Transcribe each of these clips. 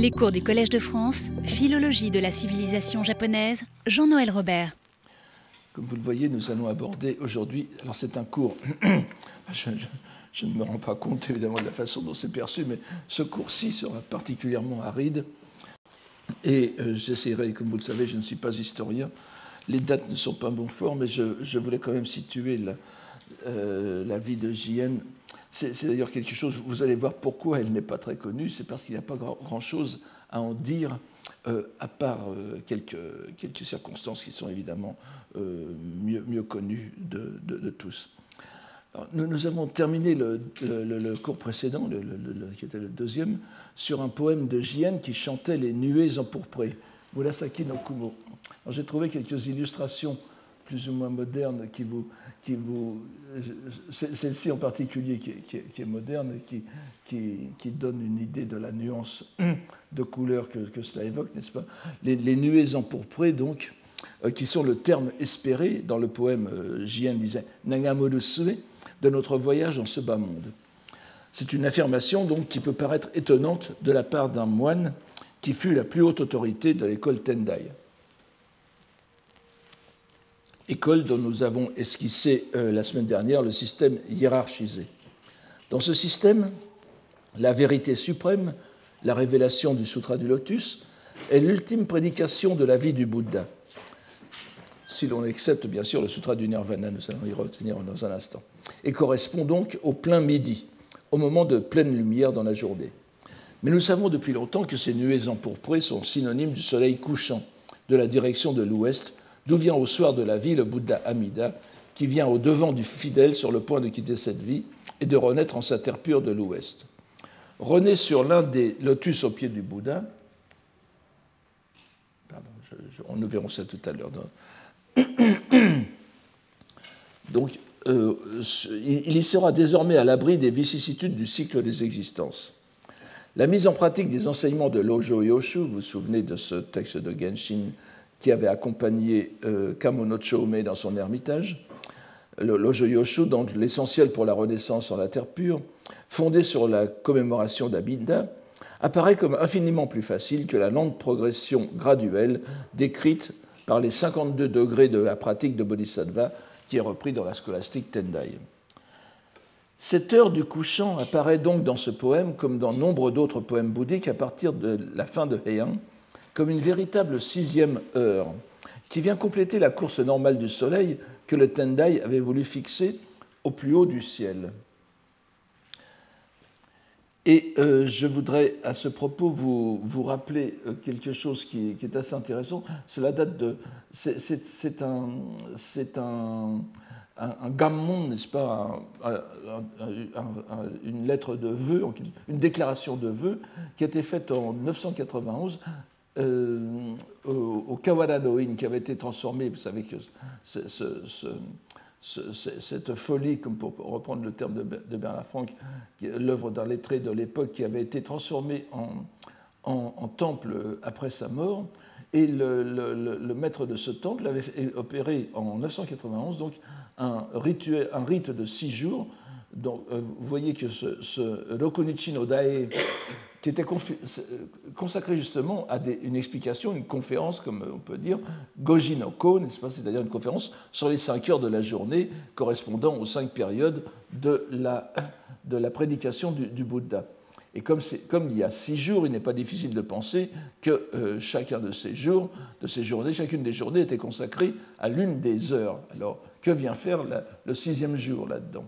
Les cours du Collège de France, Philologie de la civilisation japonaise, Jean-Noël Robert. Comme vous le voyez, nous allons aborder aujourd'hui, alors c'est un cours, je, ne me rends pas compte évidemment de la façon dont c'est perçu, mais ce cours-ci sera particulièrement aride. Et euh, j'essaierai, comme vous le savez, je ne suis pas historien, les dates ne sont pas bon fort, mais je, voulais quand même situer la, euh, la vie de JN c'est d'ailleurs quelque chose, vous allez voir pourquoi elle n'est pas très connue, c'est parce qu'il n'y a pas grand-chose à en dire, euh, à part euh, quelques, circonstances qui sont évidemment euh, mieux, mieux, connues de, tous. nous, avons terminé le, cours précédent, qui était le deuxième, sur un poème de Jien qui chantait les nuées empourprées, Murasaki no Kumo. J'ai trouvé quelques illustrations plus ou moins modernes qui vous, qui vous celle-ci en particulier qui, est moderne et qui, qui, donne une idée de la nuance de couleur que, que cela évoque, n'est-ce pas? Les, nuées empourprées, donc, euh, qui sont le terme espéré dans le poème euh, Jien disait Nangamoru Sue de notre voyage dans ce bas monde. C'est une affirmation donc qui peut paraître étonnante de la part d'un moine qui fut la plus haute autorité de l'école Tendai école dont nous avons esquissé euh, la semaine dernière le système hiérarchisé. Dans ce système, la vérité suprême, la révélation du Sutra du Lotus, est l'ultime prédication de la vie du Bouddha. Si l'on accepte bien sûr le Sutra du Nirvana, nous allons y retenir dans un instant, et correspond donc au plein midi, au moment de pleine lumière dans la journée. Mais nous savons depuis longtemps que ces nuées empourprées sont synonymes du soleil couchant, de la direction de l'ouest, d'où vient au soir de la vie le Bouddha Amida, qui vient au devant du fidèle sur le point de quitter cette vie et de renaître en sa terre pure de l'Ouest. Renaît sur l'un des lotus au pied du Bouddha. Pardon, nous verrons ça tout à l'heure. Donc, euh, il y sera désormais à l'abri des vicissitudes du cycle des existences. La mise en pratique des enseignements de Lojo Yoshu, vous vous souvenez de ce texte de Genshin qui avait accompagné euh, Kamono Chome dans son ermitage, le Lojo donc l'essentiel pour la renaissance en la terre pure, fondé sur la commémoration d'Abinda, apparaît comme infiniment plus facile que la lente progression graduelle décrite par les 52 degrés de la pratique de Bodhisattva qui est repris dans la scolastique Tendai. Cette heure du couchant apparaît donc dans ce poème comme dans nombre d'autres poèmes bouddhiques à partir de la fin de Heian, comme une véritable sixième heure qui vient compléter la course normale du Soleil que le Tendai avait voulu fixer au plus haut du ciel. Et euh, je voudrais à ce propos vous, vous rappeler euh, quelque chose qui, est assez intéressant. Cela date de. C'est un, un, un, gammon, n'est-ce pas Une lettre de vœux, une déclaration de vœux qui a été faite en 991 euh, au, Kawara qui avait été transformé, vous savez que cette folie, comme pour reprendre le terme de, Bernard Franck, l'œuvre d'un lettré de l'époque qui avait été transformée en, temple après sa mort, et le, maître de ce temple avait opéré en 991 donc un, rituel, un rite de six jours. Donc, euh, vous voyez que ce, ce Rokunichi no Dae qui était consacré justement à une explication, une conférence, comme on peut dire, Gojinoko, n'est-ce pas C'est-à-dire une conférence sur les cinq heures de la journée correspondant aux cinq périodes de la, prédication du, Bouddha. Et comme, comme, il y a six jours, il n'est pas difficile de penser que euh, chacun de ces jours, de ces journées, chacune des journées était consacrée à l'une des heures. Alors, que vient faire le sixième jour là-dedans?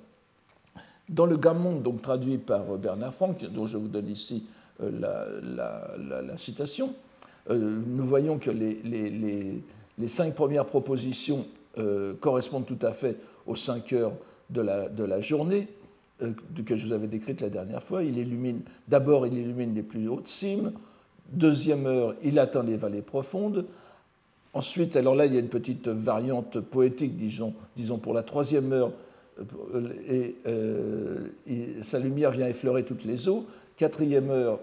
Dans le Gamon, donc traduit par Bernard Franck, dont je vous donne ici euh, la, citation, euh, nous voyons que les, cinq premières propositions euh, correspondent tout à fait aux cinq heures de la, de la journée que je vous avais décrite la dernière fois. Il illumine, d'abord, il illumine les plus hautes cimes. Deuxième heure, il atteint les vallées profondes. Ensuite, alors là, il y a une petite variante poétique, disons, disons pour la troisième heure, et, sa lumière vient effleurer toutes les eaux. Quatrième heure,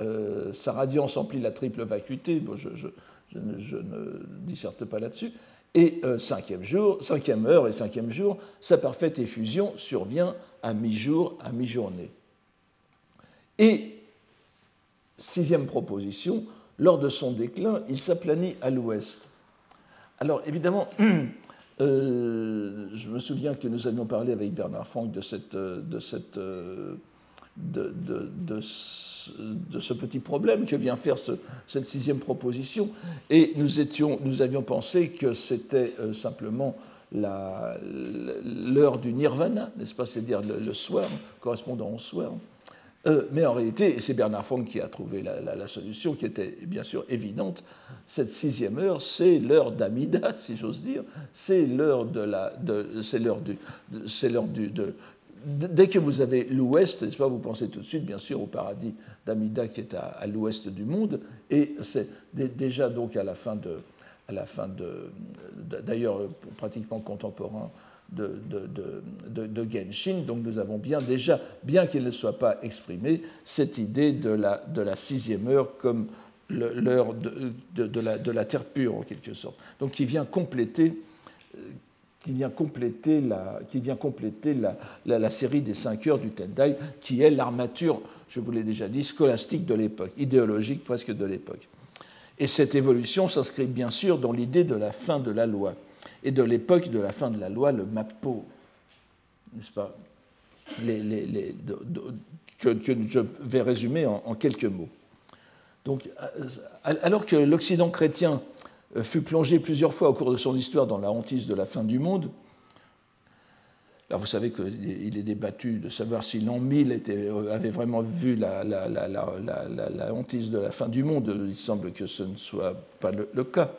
euh, sa radiance emplit la triple vacuité, je, ne disserte pas là-dessus, et euh, cinquième, jour, cinquième heure et cinquième jour, sa parfaite effusion survient à mi-jour, à mi-journée. Et sixième proposition, lors de son déclin, il s'aplanit à l'ouest. Alors évidemment, euh, je me souviens que nous avions parlé avec Bernard Franck de, cette, de, cette, de, de, ce petit problème que vient faire cette sixième proposition, et nous, étions, nous avions pensé que c'était euh, simplement l'heure du nirvana, n'est-ce pas, c'est-à-dire le, le swarm, correspondant au swarm. Euh, mais en réalité, c'est Bernard Franck qui a trouvé la, solution qui était bien sûr évidente. Cette sixième heure, c'est l'heure d'Amida, si j'ose dire. C'est l'heure de la, c'est l'heure du, c'est l'heure de, dès que vous avez l'ouest, n'est-ce pas, vous pensez tout de suite, bien sûr, au paradis d'Amida qui est à, l'ouest du monde, et c'est déjà donc à la fin de, à la fin de, d'ailleurs pratiquement contemporain de, de, de, Genshin. Donc nous avons bien déjà, bien qu'il ne soit pas exprimé, cette idée de la, de la sixième heure comme l'heure de, la, de la terre pure en quelque sorte. Donc qui vient compléter, euh, qui vient compléter, la, qui vient compléter la, la, série des cinq heures du Tendai, qui est l'armature, je vous l'ai déjà dit, scolastique de l'époque, idéologique presque de l'époque. Et cette évolution s'inscrit bien sûr dans l'idée de la fin de la loi et de l'époque de la fin de la loi, le MAPO, n'est-ce pas? Que, je vais résumer en, quelques mots. Donc, alors que l'Occident chrétien euh, fut plongé plusieurs fois au cours de son histoire dans la hantise de la fin du monde, alors vous savez qu'il est débattu de savoir si l'an 1000 euh, avait vraiment vu la, la, hantise de la fin du monde. Il semble que ce ne soit pas le cas.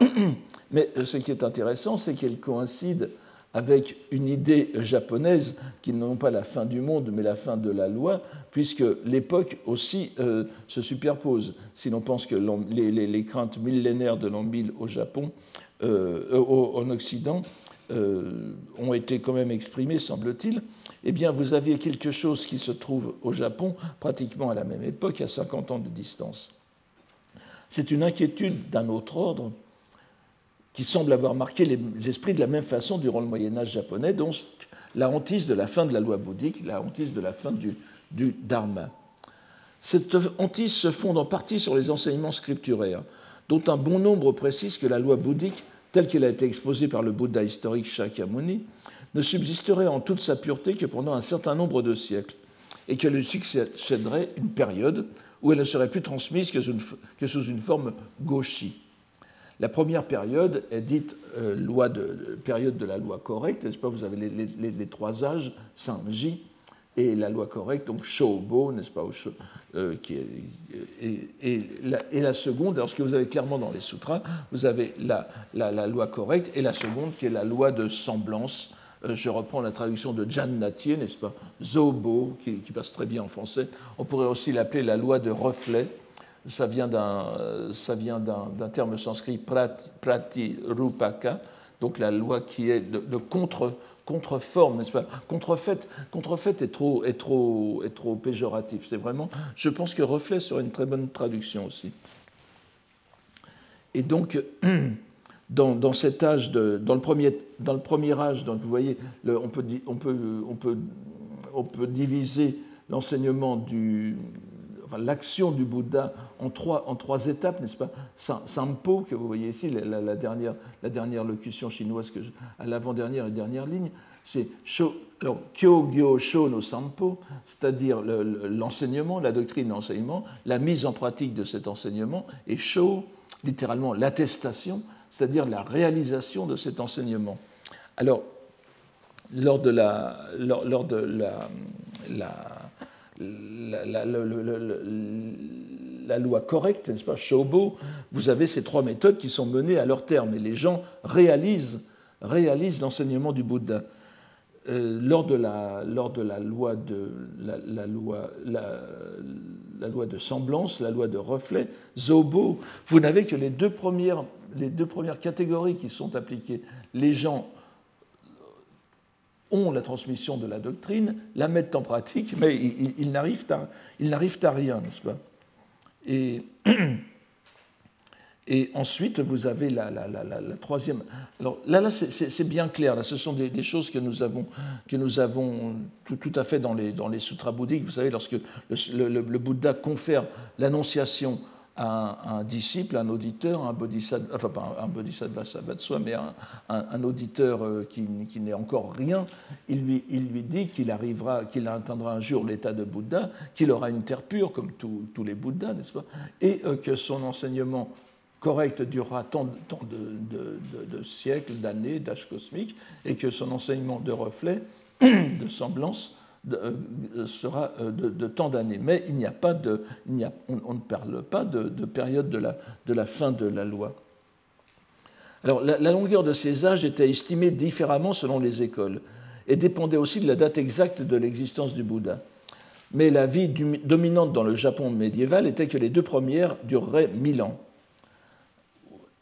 Mais ce qui est intéressant, c'est qu'elle coïncide avec une idée japonaise qui n'est pas la fin du monde, mais la fin de la loi, puisque l'époque aussi euh, se superpose. Si l'on pense que les, craintes millénaires de l'an 1000 au Japon, euh, en Occident, euh, ont été quand même exprimées, semble-t-il, eh bien, vous aviez quelque chose qui se trouve au Japon pratiquement à la même époque, à 50 ans de distance. C'est une inquiétude d'un autre ordre, qui semble avoir marqué les esprits de la même façon durant le Moyen Âge japonais, donc la hantise de la fin de la loi bouddhique, la hantise de la fin du, Dharma. Cette hantise se fonde en partie sur les enseignements scripturaires, dont un bon nombre précise que la loi bouddhique, telle qu'elle a été exposée par le Bouddha historique Shakyamuni, ne subsisterait en toute sa pureté que pendant un certain nombre de siècles, et qu'elle lui succéderait une période où elle ne serait plus transmise que sous une forme gauchie. La première période est dite euh, loi de, période de la loi correcte, n'est-ce pas? Vous avez les, trois âges, Sanji, et la loi correcte, donc Shobo, n'est-ce pas? Euh, qui et, la, seconde, alors ce que vous avez clairement dans les sutras, vous avez la, loi correcte et la seconde qui est la loi de semblance. Euh, je reprends la traduction de Jan Natier, n'est-ce pas? Zobo, qui, passe très bien en français. On pourrait aussi l'appeler la loi de reflet ça vient d'un terme sanskrit prati rupaka, donc la loi qui est de, contre contreforme, n'est-ce pas? Contrefait, contrefait est trop, est trop, est trop péjoratif. C'est vraiment, je pense que reflet serait une très bonne traduction aussi. Et donc, dans, dans cet âge, de, dans, le premier, dans le premier âge, donc vous voyez, on, peut, on, peut, on, peut, on peut diviser l'enseignement du, l'action du Bouddha en trois, en trois étapes, n'est-ce pas? Sampo, que vous voyez ici, la, dernière, la dernière locution chinoise que à l'avant-dernière et dernière ligne, c'est Kyo Sho no Sampo, c'est-à-dire l'enseignement, la doctrine d'enseignement, la mise en pratique de cet enseignement, et Sho, littéralement l'attestation, c'est-à-dire la réalisation de cet enseignement. Alors, lors de la, lors, de la, la la, loi correcte, n'est-ce pas, Shobo, vous avez ces trois méthodes qui sont menées à leur terme et les gens réalisent, l'enseignement du Bouddha. Euh, lors, de la, loi de, la, loi de semblance, la loi de reflet, Zobo, vous n'avez que les deux, premières, les deux premières catégories qui sont appliquées. Les gens ont la transmission de la doctrine, la mettent en pratique, mais ils, n'arrivent à, rien, n'est-ce pas? Et, Et ensuite, vous avez la, troisième. Alors là, là c'est bien clair. Là, ce sont des, choses que nous avons, que nous avons tout, tout, à fait dans les, dans les sutras bouddhiques. Vous savez, lorsque le Bouddha confère l'annonciation un, disciple, un auditeur, un bodhisattva, enfin pas un, bodhisattva, ça va de soi, mais un, auditeur euh, qui, n'est encore rien, il lui, il lui dit qu'il arrivera, qu'il atteindra un jour l'état de Bouddha, qu'il aura une terre pure comme tous les Bouddhas, n'est-ce pas? Et euh, que son enseignement correct durera tant, de, de, siècles, d'années, d'âges cosmiques, et que son enseignement de reflet, de semblance, euh, sera euh, de, tant d'années. Mais il n'y a pas de, on, ne parle pas de, période de la, de la, fin de la loi. Alors, la, longueur de ces âges était estimée différemment selon les écoles et dépendait aussi de la date exacte de l'existence du Bouddha. Mais la vie dominante dans le Japon médiéval était que les deux premières dureraient mille ans.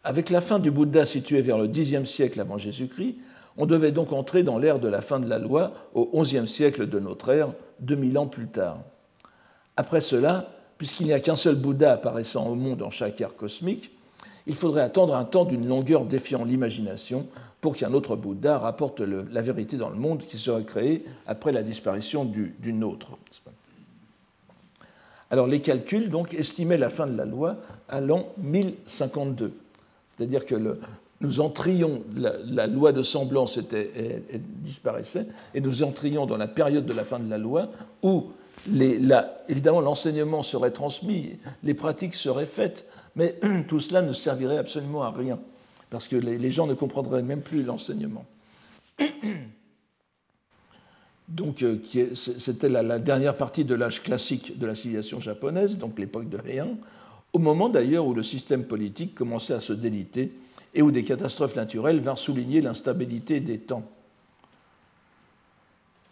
Avec la fin du Bouddha située vers le Xe siècle avant Jésus-Christ, on devait donc entrer dans l'ère de la fin de la loi au XIe siècle de notre ère, 2000 ans plus tard. Après cela, puisqu'il n'y a qu'un seul Bouddha apparaissant au monde en chaque ère cosmique, il faudrait attendre un temps d'une longueur défiant l'imagination pour qu'un autre Bouddha rapporte la vérité dans le monde qui serait créé après la disparition d'une autre. Alors les calculs donc estimaient la fin de la loi à l'an 1052. C'est-à-dire que le, nous entrions, la, loi de semblance disparaissait, et nous entrions dans la période de la fin de la loi où, évidemment, l'enseignement serait transmis, les pratiques seraient faites, mais tout cela ne servirait absolument à rien, parce que les, gens ne comprendraient même plus l'enseignement. Donc, euh, c'était la, dernière partie de l'âge classique de la civilisation japonaise, donc l'époque de Heian, au moment d'ailleurs où le système politique commençait à se déliter et où des catastrophes naturelles vinrent souligner l'instabilité des temps.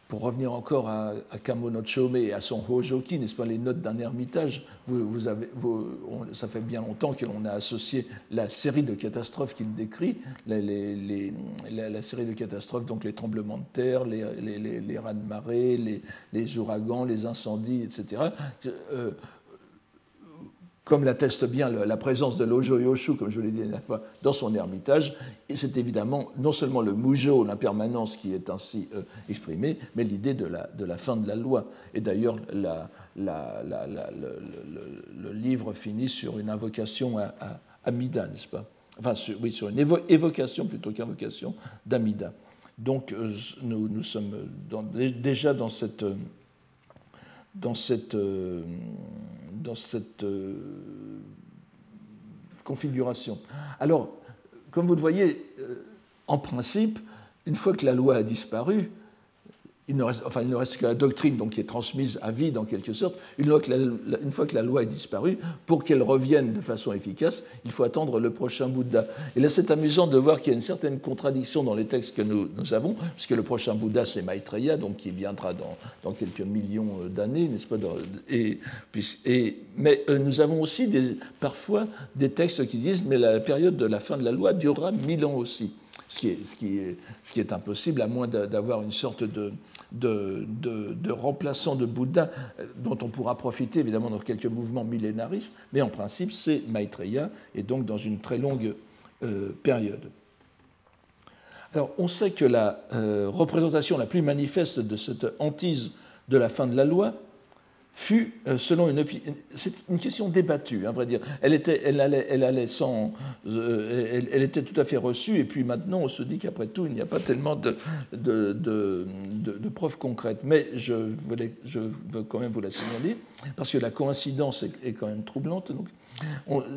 Pour revenir encore à, à Kamonochome et à son Hojoki, n'est-ce pas, les notes d'un ermitage, ça fait bien longtemps que l'on a associé la série de catastrophes qu'il décrit, la, série de catastrophes, donc les tremblements de terre, les rats de marée, les, ouragans, les incendies, etc comme l'atteste bien la présence de l'Ojo Yoshu, comme je l'ai dit la dernière fois, dans son ermitage, c'est évidemment non seulement le Mujo, l'impermanence qui est ainsi euh, exprimée, mais l'idée de la, fin de la loi. Et d'ailleurs, le, livre finit sur une invocation à, Amida, n'est-ce pas? Enfin, oui, sur une évocation plutôt qu'invocation d'Amida. Donc, euh, nous, nous, sommes déjà dans cette dans cette, euh, euh, configuration. Alors, comme vous le voyez, euh, en principe, une fois que la loi a disparu, il ne reste, enfin, il ne reste que la doctrine donc, qui est transmise à vie, en quelque sorte. Une fois, que la, loi est disparue, pour qu'elle revienne de façon efficace, il faut attendre le prochain Bouddha. Et là, c'est amusant de voir qu'il y a une certaine contradiction dans les textes que nous, avons, puisque le prochain Bouddha, c'est Maitreya, donc qui viendra dans, dans quelques millions d'années, n'est-ce pas et, Mais euh, nous avons aussi parfois des textes qui disent mais la période de la fin de la loi durera mille ans aussi. Ce qui est impossible, à moins d'avoir une sorte de, de, de, remplaçants de Bouddha euh, dont on pourra profiter évidemment dans quelques mouvements millénaristes, mais en principe c'est Maitreya et donc dans une très longue euh, période. Alors on sait que la euh, représentation la plus manifeste de cette hantise de la fin de la loi fut, euh, selon une c'est une question débattue, à vrai dire. Elle était, elle allait, elle allait sans, euh, elle, était tout à fait reçue, et puis maintenant on se dit qu'après tout il n'y a pas tellement de, de, de, preuves concrètes. Mais je, voulais, je veux quand même vous la signaler parce que la coïncidence est, quand même troublante. Donc,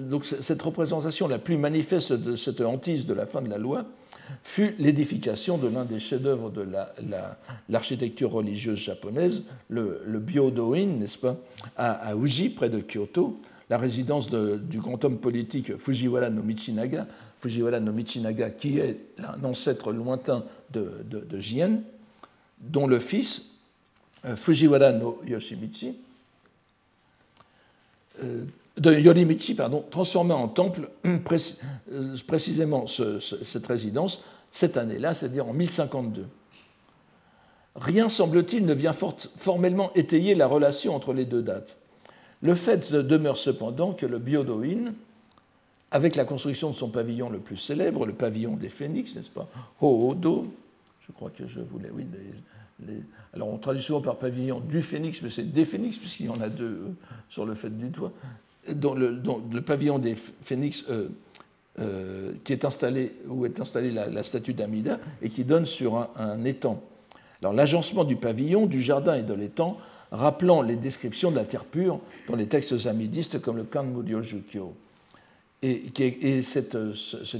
donc cette représentation la plus manifeste de cette hantise de la fin de la loi fut l'édification de l'un des chefs-d'œuvre de l'architecture religieuse japonaise, le, Byodo-in, n'est-ce pas, à, Uji, près de Kyoto, la résidence du grand homme politique Fujiwara no Michinaga, Fujiwara no Michinaga, qui est un ancêtre lointain de, de, Jien, dont le fils, euh, Fujiwara no Yoshimichi, euh, de Yorimichi, pardon, transforma en temple euh, précisément cette résidence cette année-là, c'est-à-dire en 1052. Rien, semble-t-il, ne vient formellement étayer la relation entre les deux dates. Le fait demeure cependant que le Byodo-in avec la construction de son pavillon le plus célèbre, le pavillon des phénix, n'est-ce pas Ho-Odo, je crois que je voulais, oui, alors on traduit souvent par pavillon du phénix, mais c'est des phénix, puisqu'il y en a deux euh, sur le fait du toit. Dans le, pavillon des phénix euh, euh, qui est installé, où est installée la, statue d'Amida et qui donne sur un, étang. Alors l'agencement du pavillon, du jardin et de l'étang, rappelant les descriptions de la terre pure dans les textes amidistes comme le Kanmuryo-jukyo. Et, et cet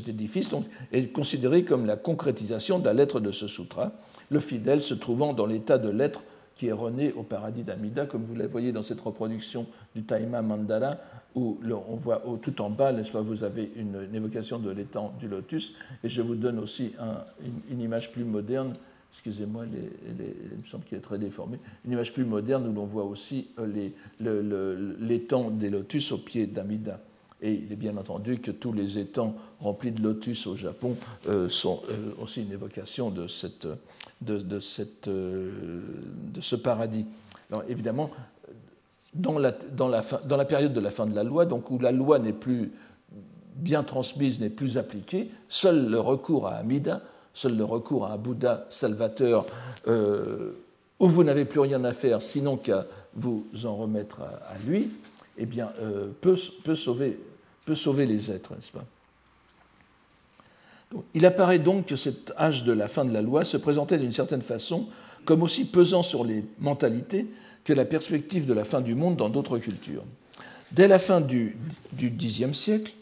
édifice donc, est considéré comme la concrétisation de la lettre de ce sutra, le fidèle se trouvant dans l'état de l'être qui est rené au paradis d'Amida, comme vous le voyez dans cette reproduction du Taima Mandala, où on voit tout en bas, n'est-ce pas, vous avez une, évocation de l'étang du lotus, et je vous donne aussi une, image plus moderne, excusez-moi, il me semble qu'il est très déformé, une image plus moderne où l'on voit aussi euh, l'étang des lotus au pied d'Amida. Et il est bien entendu que tous les étangs remplis de lotus au Japon euh, sont euh, aussi une évocation de, cette, euh, de ce paradis. Évidemment, dans la, période de la fin de la loi, donc où la loi n'est plus bien transmise, n'est plus appliquée, seul le recours à Amida, seul le recours à un Bouddha salvateur, où vous n'avez plus rien à faire sinon qu'à vous en remettre à, lui, eh bien, peut, peut sauver peut sauver les êtres, n'est-ce pas? Il apparaît donc que cet âge de la fin de la loi se présentait d'une certaine façon comme aussi pesant sur les mentalités que la perspective de la fin du monde dans d'autres cultures. Dès la fin du, Xe siècle,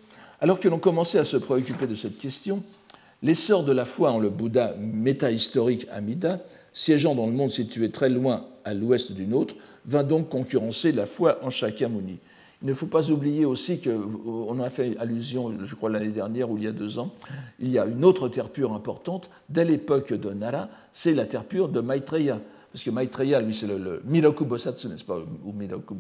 alors que l'on commençait à se préoccuper de cette question, l'essor de la foi en le Bouddha métahistorique Amida, siégeant dans le monde situé très loin à l'ouest du nôtre, vint donc concurrencer la foi en Shakyamuni. Il ne faut pas oublier aussi qu'on a fait allusion, je crois l'année dernière ou il y a deux ans, il y a une autre terre pure importante, dès l'époque de Nara, c'est la terre pure de Maitreya parce que Maitreya, lui, c'est le, le, Bosatsu, n'est-ce pas, ou Miroku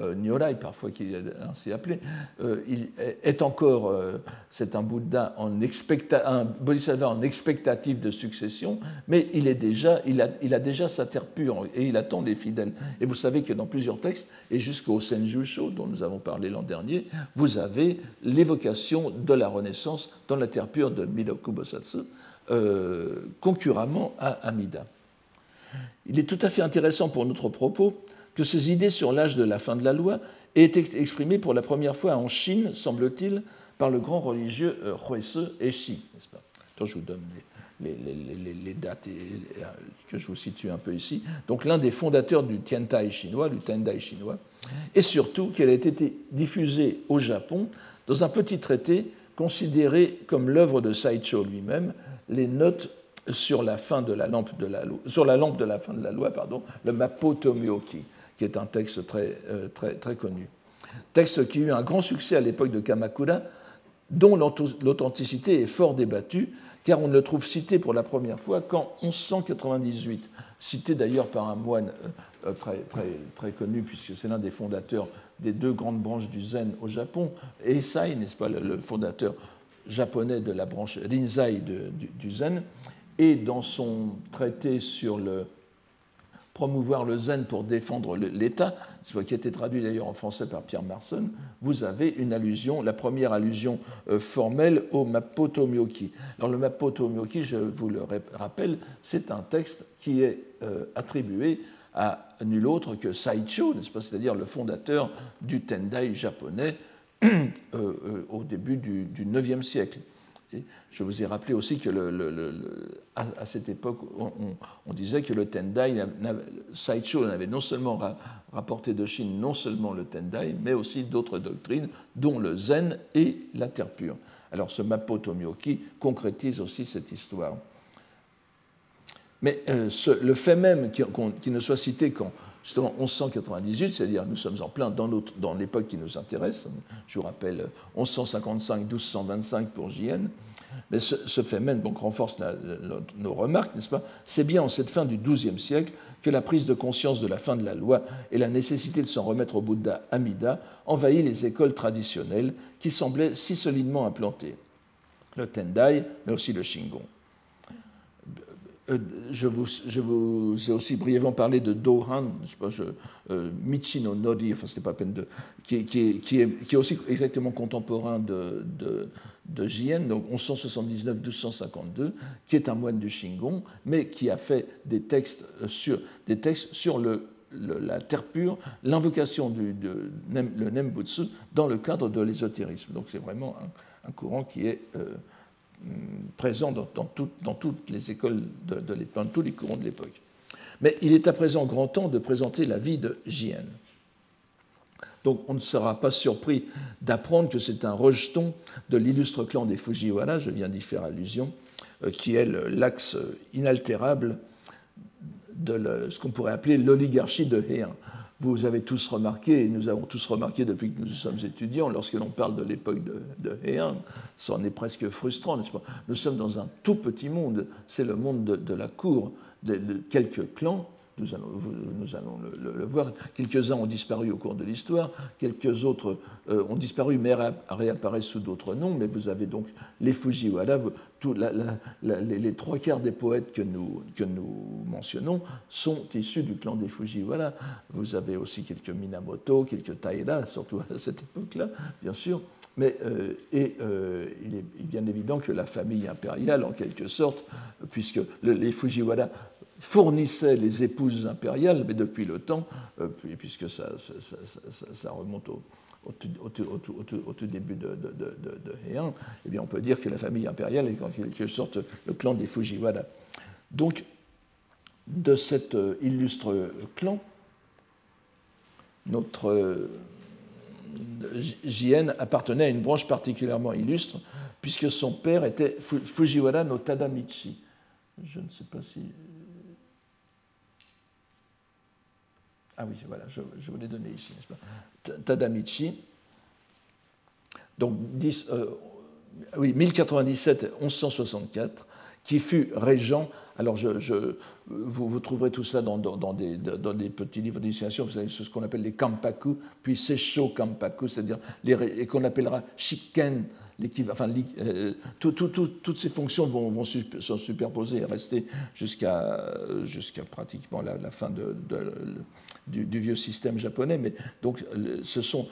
euh, Nyorai, parfois, qui est ainsi appelé, euh, il est encore, euh, c'est un Bouddha, en un Bodhisattva en expectative de succession, mais il, est déjà, il, a, déjà sa terre pure et il attend les fidèles. Et vous savez que dans plusieurs textes, et jusqu'au Senjusho, dont nous avons parlé l'an dernier, vous avez l'évocation de la Renaissance dans la terre pure de Miroku Bosatsu, concurremment à Amida. Il est tout à fait intéressant pour notre propos que ces idées sur l'âge de la fin de la loi aient été exprimées pour la première fois en Chine, semble-t-il, par le grand religieux euh, Huese Eshi. Je vous donne les, dates euh, que je vous situe un peu ici. Donc l'un des fondateurs du Tiantai chinois, du Tendai chinois, et surtout qu'elle a été diffusée au Japon dans un petit traité considéré comme l'œuvre de Saicho lui-même, les notes sur la, lampe de la, lampe de la fin de la loi, pardon, le Mappo Tomioki, qui est un texte très, euh, très, très connu. Texte qui eut un grand succès à l'époque de Kamakura, dont l'authenticité est fort débattue, car on ne le trouve cité pour la première fois qu'en 1198, cité d'ailleurs par un moine euh, euh, très, très, très connu, puisque c'est l'un des fondateurs des deux grandes branches du Zen au Japon, Eisai, n'est-ce pas, le, fondateur japonais de la branche Rinzai du Zen, et dans son traité sur le promouvoir le zen pour défendre l'État, qui a été traduit d'ailleurs en français par Pierre Marson, vous avez une allusion, la première allusion euh, formelle au Mapoto Myoki. Alors le Mapoto Myoki, je vous le rappelle, c'est un texte qui est euh, attribué à nul autre que Saicho, n'est-ce pas, c'est-à-dire le fondateur du Tendai japonais euh, au début du IXe siècle. Je vous ai rappelé aussi que à, cette époque, on, disait que le Tendai, Saicho avait non seulement rapporté de Chine non seulement le Tendai, mais aussi d'autres doctrines, dont le Zen et la terre pure. Alors ce Mappo Tomioki concrétise aussi cette histoire. Mais euh, le fait même qu'il ne soit cité qu'en justement 1198, c'est-à-dire nous sommes en plein dans, l'époque qui nous intéresse, je vous rappelle 1155-1225 pour JN, mais ce, donc, renforce nos remarques, n'est-ce pas? C'est bien en cette fin du XIIe siècle que la prise de conscience de la fin de la loi et la nécessité de s'en remettre au Bouddha Amida envahit les écoles traditionnelles qui semblaient si solidement implantées. Le Tendai, mais aussi le Shingon. Euh, je, vous, ai aussi brièvement parlé de Dohan, pas, je, euh, Michino Nodi, pas peine de, qui, est, aussi exactement contemporain de, de, Jien, donc 1179-1252, qui est un moine du Shingon, mais qui a fait des textes sur, des textes sur la terre pure, l'invocation du le Nembutsu dans le cadre de l'ésotérisme. Donc c'est vraiment un, un, courant qui est euh, présent dans, dans, tout, dans, toutes les écoles, de, de dans tous les courants de l'époque. Mais il est à présent grand temps de présenter la vie de Jien. Donc on ne sera pas surpris d'apprendre que c'est un rejeton de l'illustre clan des Fujiwara, je viens d'y faire allusion, euh, qui est l'axe inaltérable de ce qu'on pourrait appeler l'oligarchie de Heian vous avez tous remarqué, et nous avons tous remarqué depuis que nous sommes étudiants, lorsque l'on parle de l'époque de, de Heian, ça en est presque frustrant, n'est-ce pas? Nous sommes dans un tout petit monde, c'est le monde de, la cour, de, quelques clans, nous allons, nous allons le, voir, quelques-uns ont disparu au cours de l'histoire, quelques autres euh, ont disparu mais réapparaissent sous d'autres noms, mais vous avez donc les Fujiwara, les, trois quarts des poètes que nous, mentionnons sont issus du clan des Fujiwara. Vous avez aussi quelques Minamoto, quelques Taira, surtout à cette époque-là, bien sûr. Mais euh, et, euh, il est bien évident que la famille impériale, en quelque sorte, puisque le, les Fujiwara fournissaient les épouses impériales, mais depuis le temps, euh, puisque ça, ça remonte au, au, tout début de, de, Heian, eh bien on peut dire que la famille impériale est en quelque sorte le clan des Fujiwara. Donc, de cet euh, illustre clan, notre euh, Jien appartenait à une branche particulièrement illustre, puisque son père était Fujiwara no Tadamichi. Je ne sais pas si. Ah oui, voilà, je, vous l'ai donné ici, n'est-ce pas? Tadamichi. Donc, 10, euh, oui, 1097-1164, qui fut régent. Alors, je, vous, trouverez tout cela dans, dans, des, dans des, petits livres d'initiation. Vous savez, ce qu'on appelle les kampaku, puis seisho kampaku, c'est-à-dire les, qu'on appellera shiken euh, tout, tout, tout, toutes ces fonctions vont, vont se superposer et rester jusqu'à pratiquement la, fin de, du, vieux système japonais. Mais donc, ce sont,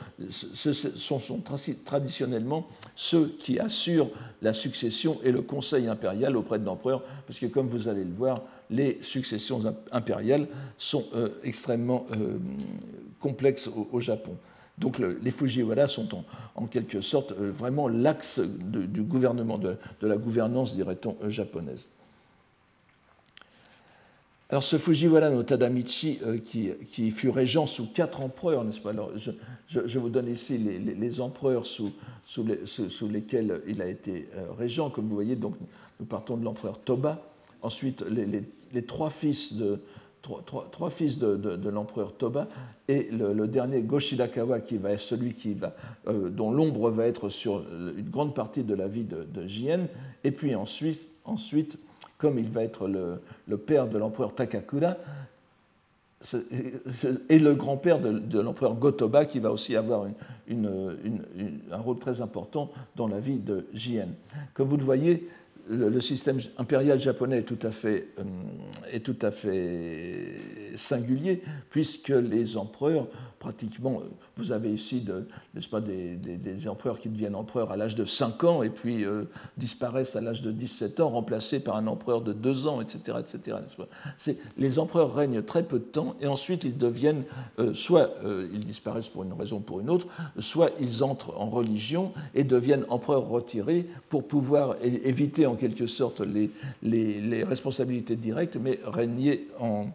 traditionnellement ceux qui assurent la succession et le conseil impérial auprès de l'empereur, parce que comme vous allez le voir, les successions impériales sont euh, extrêmement euh, complexes au, Japon. Donc le, les Fujiwara sont en, quelque sorte euh, vraiment l'axe du gouvernement, de, de la gouvernance, dirait-on, japonaise. Alors ce Fujiwara no Tadamichi, euh, qui, fut régent sous quatre empereurs, n'est-ce pas? Alors je, vous donne ici les, empereurs sous, sous, les, sous, sous, lesquels il a été euh, régent. Comme vous voyez, donc, nous partons de l'empereur Toba. Ensuite, les, trois fils de, l'empereur Toba et le, dernier Goshidakawa qui va être celui qui va, euh, dont l'ombre va être sur une grande partie de la vie de, de Jien et puis ensuite comme il va être le, père de l'empereur Takakura et le grand-père de, l'empereur Gotoba qui va aussi avoir un rôle très important dans la vie de Jien. Comme vous le voyez, le, système impérial japonais euh, est tout à fait singulier, puisque les empereurs, pratiquement, vous avez ici de, pas, des, empereurs qui deviennent empereurs à l'âge de 5 ans et puis euh, disparaissent à l'âge de 17 ans, remplacés par un empereur de 2 ans, etc. etc. les empereurs règnent très peu de temps et ensuite ils deviennent, euh, soit euh, ils disparaissent pour une raison ou pour une autre, soit ils entrent en religion et deviennent empereurs retirés pour pouvoir éviter en quelque sorte les responsabilités directes, mais régner en,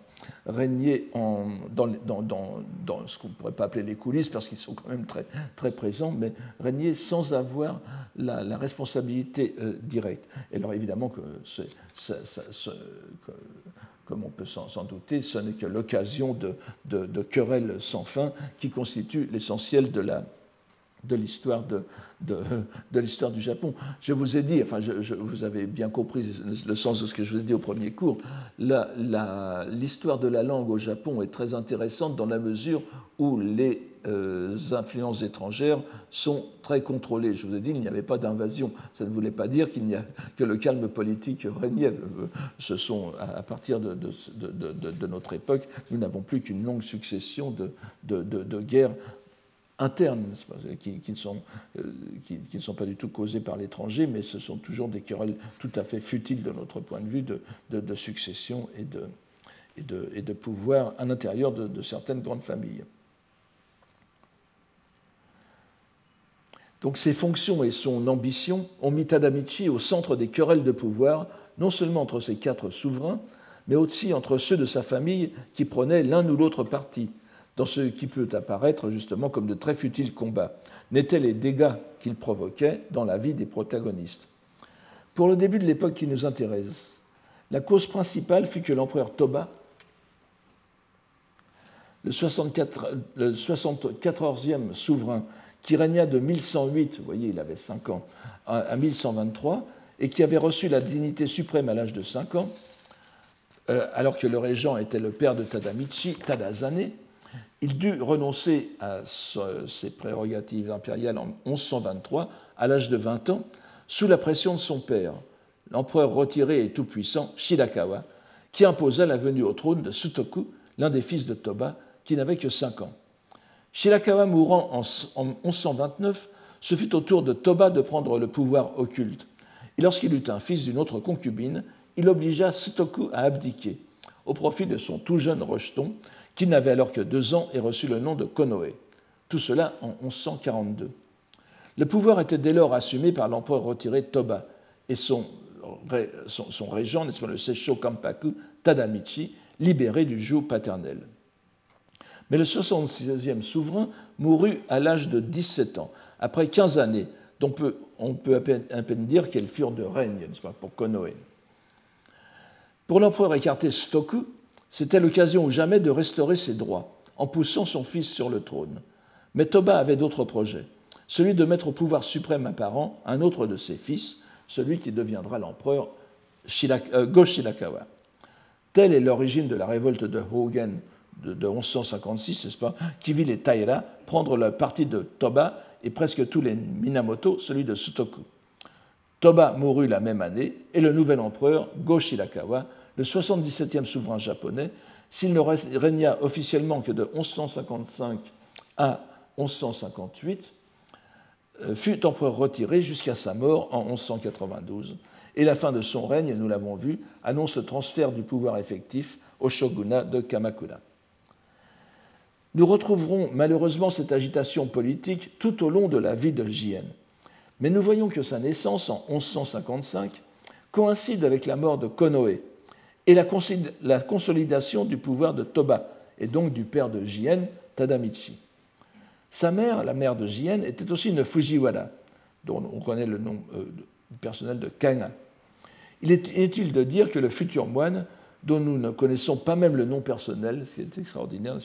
régner dans, dans, dans, dans, ce qu'on ne pourrait pas appeler les coulisses, parce qu'ils sont quand même très, très présents, mais régner sans avoir la, responsabilité euh, directe. Et alors évidemment que, c'est, comme on peut s'en douter, ce n'est que l'occasion de, de, de, querelles sans fin qui constituent l'essentiel de la, de l'histoire de, de, l'histoire du Japon. Je vous ai dit, enfin, vous avez bien compris le, sens de ce que je vous ai dit au premier cours, l'histoire de la langue au Japon est très intéressante dans la mesure où les euh, influences étrangères sont très contrôlées. Je vous ai dit, il n'y avait pas d'invasion. Ça ne voulait pas dire qu'il n'y a que le calme politique régnait. Ce sont, à partir de, de notre époque, nous n'avons plus qu'une longue succession de, guerres internes, qui, qui, ne sont, euh, qui, ne sont, pas du tout causées par l'étranger, mais ce sont toujours des querelles tout à fait futiles de notre point de vue de, succession et de, de, de pouvoir à l'intérieur de, certaines grandes familles. Donc ses fonctions et son ambition ont mis Tadamichi au centre des querelles de pouvoir, non seulement entre ses quatre souverains, mais aussi entre ceux de sa famille qui prenaient l'un ou l'autre parti, dans ce qui peut apparaître justement comme de très futiles combats, n'étaient les dégâts qu'ils provoquaient dans la vie des protagonistes. Pour le début de l'époque qui nous intéresse, la cause principale fut que l'empereur Toba, le, 64, le 74e souverain qui régna de 1108, vous voyez, il avait 5 ans, à 1123, et qui avait reçu la dignité suprême à l'âge de 5 ans, euh, alors que le régent était le père de Tadamichi, Tadazane, il dut renoncer à ses prérogatives impériales en 1123, à l'âge de 20 ans, sous la pression de son père, l'empereur retiré et tout-puissant Shirakawa, qui imposa la venue au trône de Sutoku, l'un des fils de Toba, qui n'avait que 5 ans. Shirakawa mourant en 1129, ce fut au tour de Toba de prendre le pouvoir occulte. Et lorsqu'il eut un fils d'une autre concubine, il obligea Sutoku à abdiquer, au profit de son tout jeune rejeton, qui n'avait alors que deux ans et reçut le nom de Konoe. Tout cela en 1142. Le pouvoir était dès lors assumé par l'empereur retiré Toba et son, régent, n'est-ce pas, le Seisho Kampaku Tadamichi, libéré du joug paternel. Mais le 76e souverain mourut à l'âge de 17 ans, après 15 années, dont on peut à peine, à peine dire qu'elles furent de règne, n'est-ce pas, pour Konoe. Pour l'empereur écarté Stoku, c'était l'occasion ou jamais de restaurer ses droits en poussant son fils sur le trône. Mais Toba avait d'autres projets, celui de mettre au pouvoir suprême apparent un autre de ses fils, celui qui deviendra l'empereur euh, Go-Shirakawa. Telle est l'origine de la révolte de Hogen de, 1156, n'est-ce pas, qui vit les Taira prendre le parti de Toba et presque tous les Minamoto, celui de Sutoku. Toba mourut la même année et le nouvel empereur Go-Shirakawa le 77e souverain japonais, s'il ne régna officiellement que de 1155 à 1158, euh, fut empereur retiré jusqu'à sa mort en 1192. Et la fin de son règne, nous l'avons vu, annonce le transfert du pouvoir effectif au shogunat de Kamakura. Nous retrouverons malheureusement cette agitation politique tout au long de la vie de Jien. Mais nous voyons que sa naissance en 1155 coïncide avec la mort de Konoe, et la consolidation du pouvoir de Toba, et donc du père de Jien, Tadamichi. Sa mère, la mère de Jien, était aussi une Fujiwara, dont on connaît le nom euh, personnel de Kanga. Il est inutile de dire que le futur moine, dont nous ne connaissons pas même le nom personnel, ce qui est extraordinaire,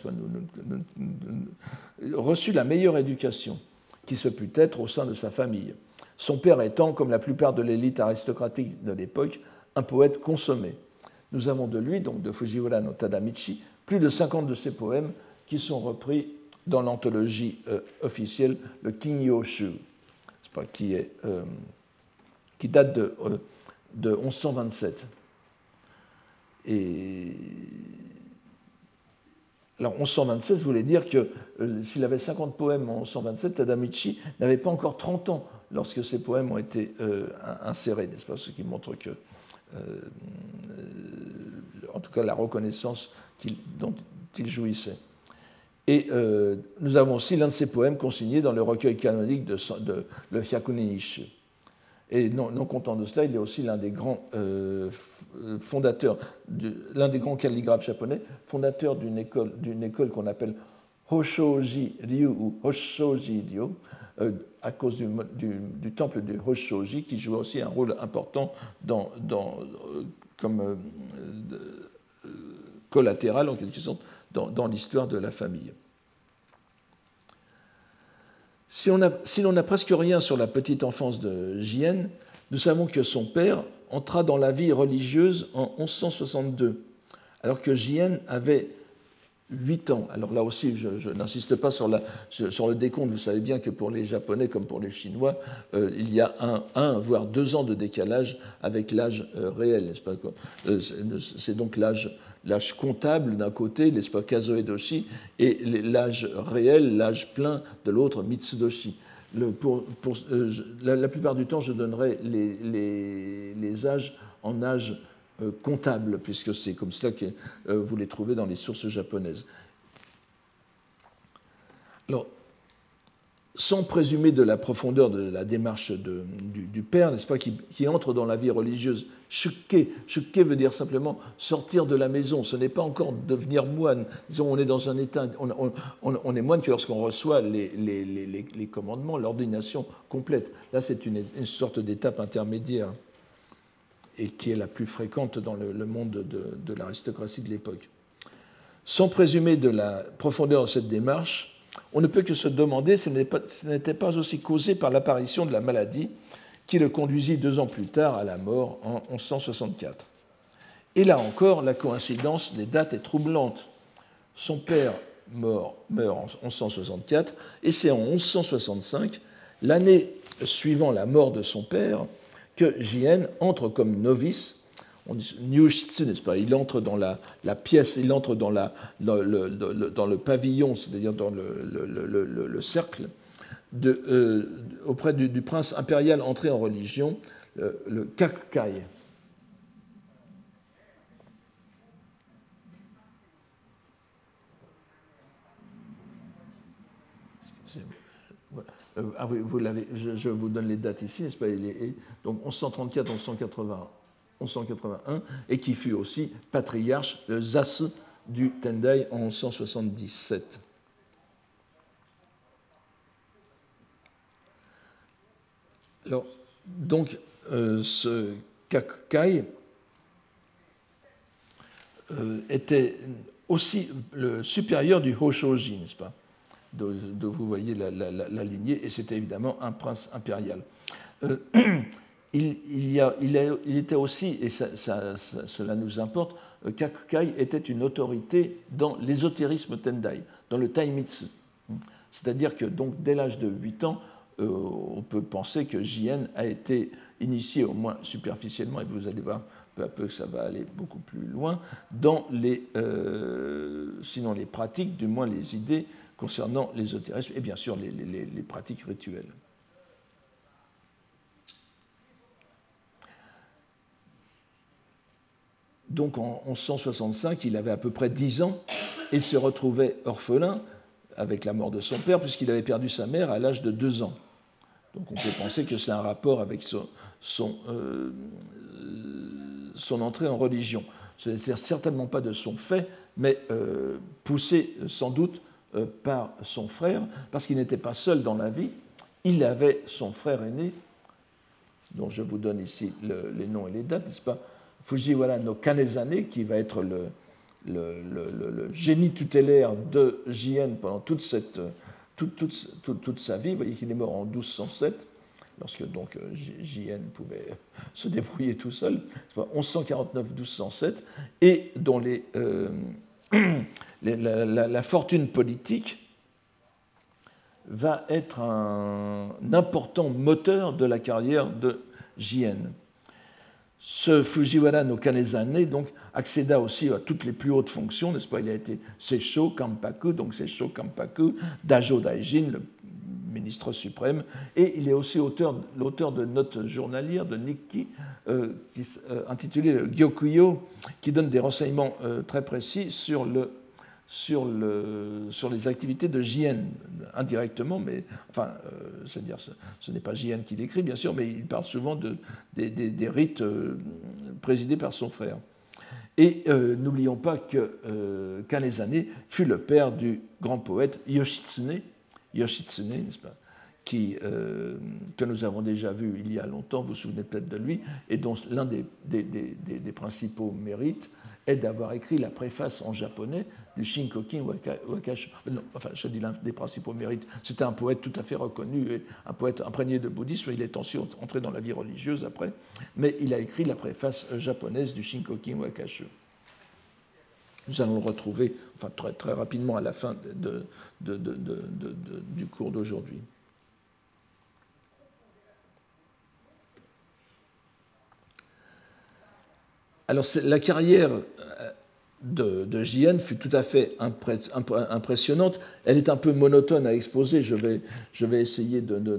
reçut la meilleure éducation qui se put être au sein de sa famille, son père étant, comme la plupart de l'élite aristocratique de l'époque, un poète consommé. Nous avons de lui, donc de Fujiwara no Tadamichi, plus de 50 de ses poèmes qui sont repris dans l'anthologie euh, officielle, le Kinyoshu, qui, euh, qui date de, euh, de 1127. Et alors 1127 voulait dire que s'il avait 50 poèmes en 1127, Tadamichi n'avait pas encore 30 ans lorsque ces poèmes ont été insérés, n'est-ce pas Ce qui montre que euh, en tout cas la reconnaissance dont il jouissait. Et euh, nous avons aussi l'un de ses poèmes consigné dans le recueil canonique de, le Hyakunishi. Et non, content de cela, il est aussi l'un des grands euh, fondateurs, l'un des grands calligraphes japonais, fondateur d'une école, d'une école qu'on appelle Hoshoji Ryu ou Hoshoji Ryu, euh, à cause du, temple de Hoshoji, qui joue aussi un rôle important euh, comme euh, collatéral, en quelque sorte, dans, l'histoire de la famille. Si l'on n'a presque rien sur la petite enfance de Jien, nous savons que son père entra dans la vie religieuse en 1162, alors que Jien avait 8 ans. Alors là aussi, je, n'insiste pas sur, le décompte. Vous savez bien que pour les Japonais comme pour les Chinois, euh, il y a un, un, voire deux ans de décalage avec l'âge euh, réel, euh, C'est donc l'âge comptable d'un côté, pas, Kazoedoshi, et l'âge réel, l'âge plein de l'autre, Mitsudoshi. La, plupart du temps, je donnerai les, les, les âges en âge comptable, puisque c'est comme ça que euh, vous les trouvez dans les sources japonaises. Alors, sans présumer de la profondeur de la démarche du, père, n'est-ce pas, qui, entre dans la vie religieuse, shukke, shukke veut dire simplement sortir de la maison, ce n'est pas encore devenir moine. Disons, on est dans un état, on, est moine que lorsqu'on reçoit les, commandements, l'ordination complète. Là, c'est une sorte d'étape intermédiaire et qui est la plus fréquente dans le, monde de, l'aristocratie de l'époque. Sans présumer de la profondeur de cette démarche, on ne peut que se demander si ce n'était pas aussi causé par l'apparition de la maladie qui le conduisit deux ans plus tard à la mort en 1164. Et là encore, la coïncidence des dates est troublante. Son père meurt, en 1164 et c'est en 1165, l'année suivant la mort de son père, que Jien entre comme novice. On dit n'est-ce pas? Il entre dans la, pièce, il entre dans, le, pavillon, c'est-à-dire dans le, cercle, euh, auprès du, prince impérial entré en religion, le Kakkai. Euh, ah vous je, vous donne les dates ici, n'est-ce pas Donc 1134, 1180, 1181, et qui fut aussi patriarche, le Zas du Tendai en 1177. Alors, donc, euh, ce Kakkai euh, était aussi le supérieur du Hoshoji, n'est-ce pas? De, vous voyez la, lignée, et c'était évidemment un prince impérial. Euh, il, y a, il, était aussi, et cela nous importe, euh, Kakukai était une autorité dans l'ésotérisme Tendai, dans le Taimitsu. C'est-à-dire que donc dès l'âge de 8 ans, euh, on peut penser que Jien a été initié, au moins superficiellement, et vous allez voir peu à peu que ça va aller beaucoup plus loin, dans les, sinon les pratiques, du moins les idées concernant l'ésotérisme et bien sûr les, pratiques rituelles. Donc en 1165, il avait à peu près 10 ans et se retrouvait orphelin avec la mort de son père, puisqu'il avait perdu sa mère à l'âge de 2 ans. Donc on peut penser que c'est un rapport avec son, euh, entrée en religion. Ce n'est certainement pas de son fait, mais euh, poussé sans doute par son frère, parce qu'il n'était pas seul dans la vie, il avait son frère aîné, dont je vous donne ici les noms et les dates, n'est-ce pas? Fujiwara no Kanezane, qui va être le, génie tutélaire de Jien pendant toute, cette, toute, toute, toute, sa vie. Vous voyez qu'il est mort en 1207, lorsque donc Jien pouvait se débrouiller tout seul, 1149-1207, et dont les, euh, la, fortune politique va être un, important moteur de la carrière de Jien. Ce Fujiwara no Kanezane donc, accéda aussi à toutes les plus hautes fonctions, n'est-ce pas? Il a été Seisho Kampaku, donc Seisho Kampaku, Dajo Daijin, le ministre suprême, et il est aussi l'auteur de notes journalières de Nikki, euh, euh, intitulée Gyokuyo, qui donne des renseignements euh, très précis sur le sur, le, sur les activités de Jien, indirectement, mais enfin, euh, c'est-à-dire, ce, n'est pas Jien qui l'écrit, bien sûr, mais il parle souvent de, des, rites présidés par son frère. Et n'oublions pas que euh, Kanezane fut le père du grand poète Yoshitsune, Yoshitsune, qui, que nous avons déjà vu il y a longtemps, vous vous souvenez peut-être de lui, et dont l'un des, principaux mérites est d'avoir écrit la préface en japonais du Shinkokin Wakasho. Euh, enfin, je dis l'un des principaux mérites. C'était un poète tout à fait reconnu, et un poète imprégné de bouddhisme. Il est ensuite entré dans la vie religieuse après, mais il a écrit la préface japonaise du Shinkokin Wakasho. Nous allons le retrouver très rapidement à la fin de, du cours d'aujourd'hui. Alors la carrière euh, de, de JN fut tout à fait impressionnante. Elle est un peu monotone à exposer. Je vais, je vais essayer de, de,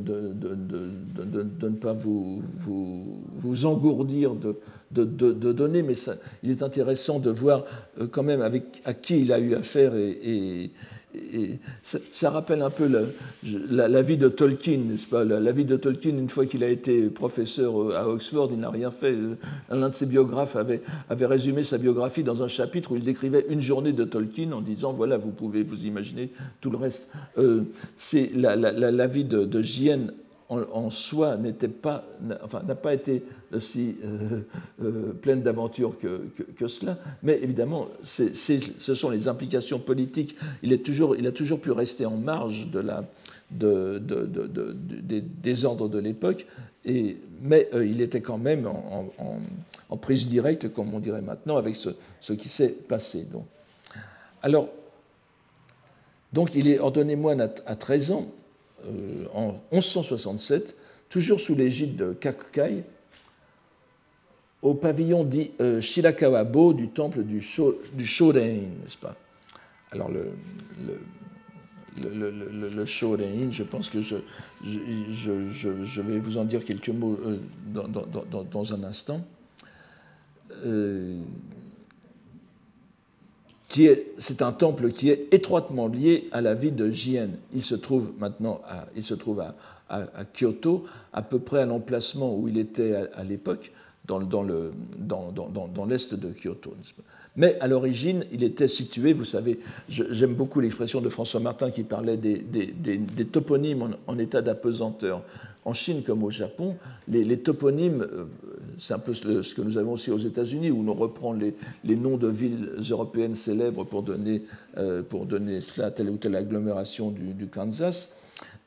ne pas vous, vous, vous engourdir de, données, mais il est intéressant de voir euh, quand même avec, à qui il a eu affaire et, ça, rappelle un peu la, vie de Tolkien, n'est-ce pas la, vie de Tolkien, une fois qu'il a été professeur euh, à Oxford, il n'a rien fait. Euh, l'un de ses biographes avait, avait, résumé sa biographie dans un chapitre où il décrivait une journée de Tolkien en disant voilà, vous pouvez vous imaginer tout le reste. Euh, c'est la, vie de, de en, soi n'était pas, enfin, n'a pas été aussi euh, euh, pleine d'aventures que, que, cela, mais évidemment, ce sont les implications politiques. Il, est toujours, il a toujours pu rester en marge de la, de, de, de, des désordres de l'époque, mais euh, il était quand même en, en, prise directe, comme on dirait maintenant, avec ce, ce qui s'est passé. Donc. Alors, donc il est ordonné moine à, à 13 ans, en 1167, toujours sous l'égide de Kakukai, au pavillon dit euh, Shirakawa-bo du temple du, Shorein, n'est-ce pas? Alors, le, le, je pense que je, vais vous en dire quelques mots euh, dans, un instant c'est un temple qui est étroitement lié à la vie de Jien. Il se trouve maintenant à, il se trouve à, Kyoto, à peu près à l'emplacement où il était à, l'époque, dans l'est de Kyoto. Mais à l'origine, il était situé, vous savez, j'aime beaucoup l'expression de François Martin qui parlait des, toponymes en, état d'apesanteur. En Chine comme au Japon, les, toponymes, euh, c'est un peu ce que nous avons aussi aux États-Unis, où on reprend les, noms de villes européennes célèbres pour donner, euh, pour donner cela à telle ou telle agglomération du, Kansas.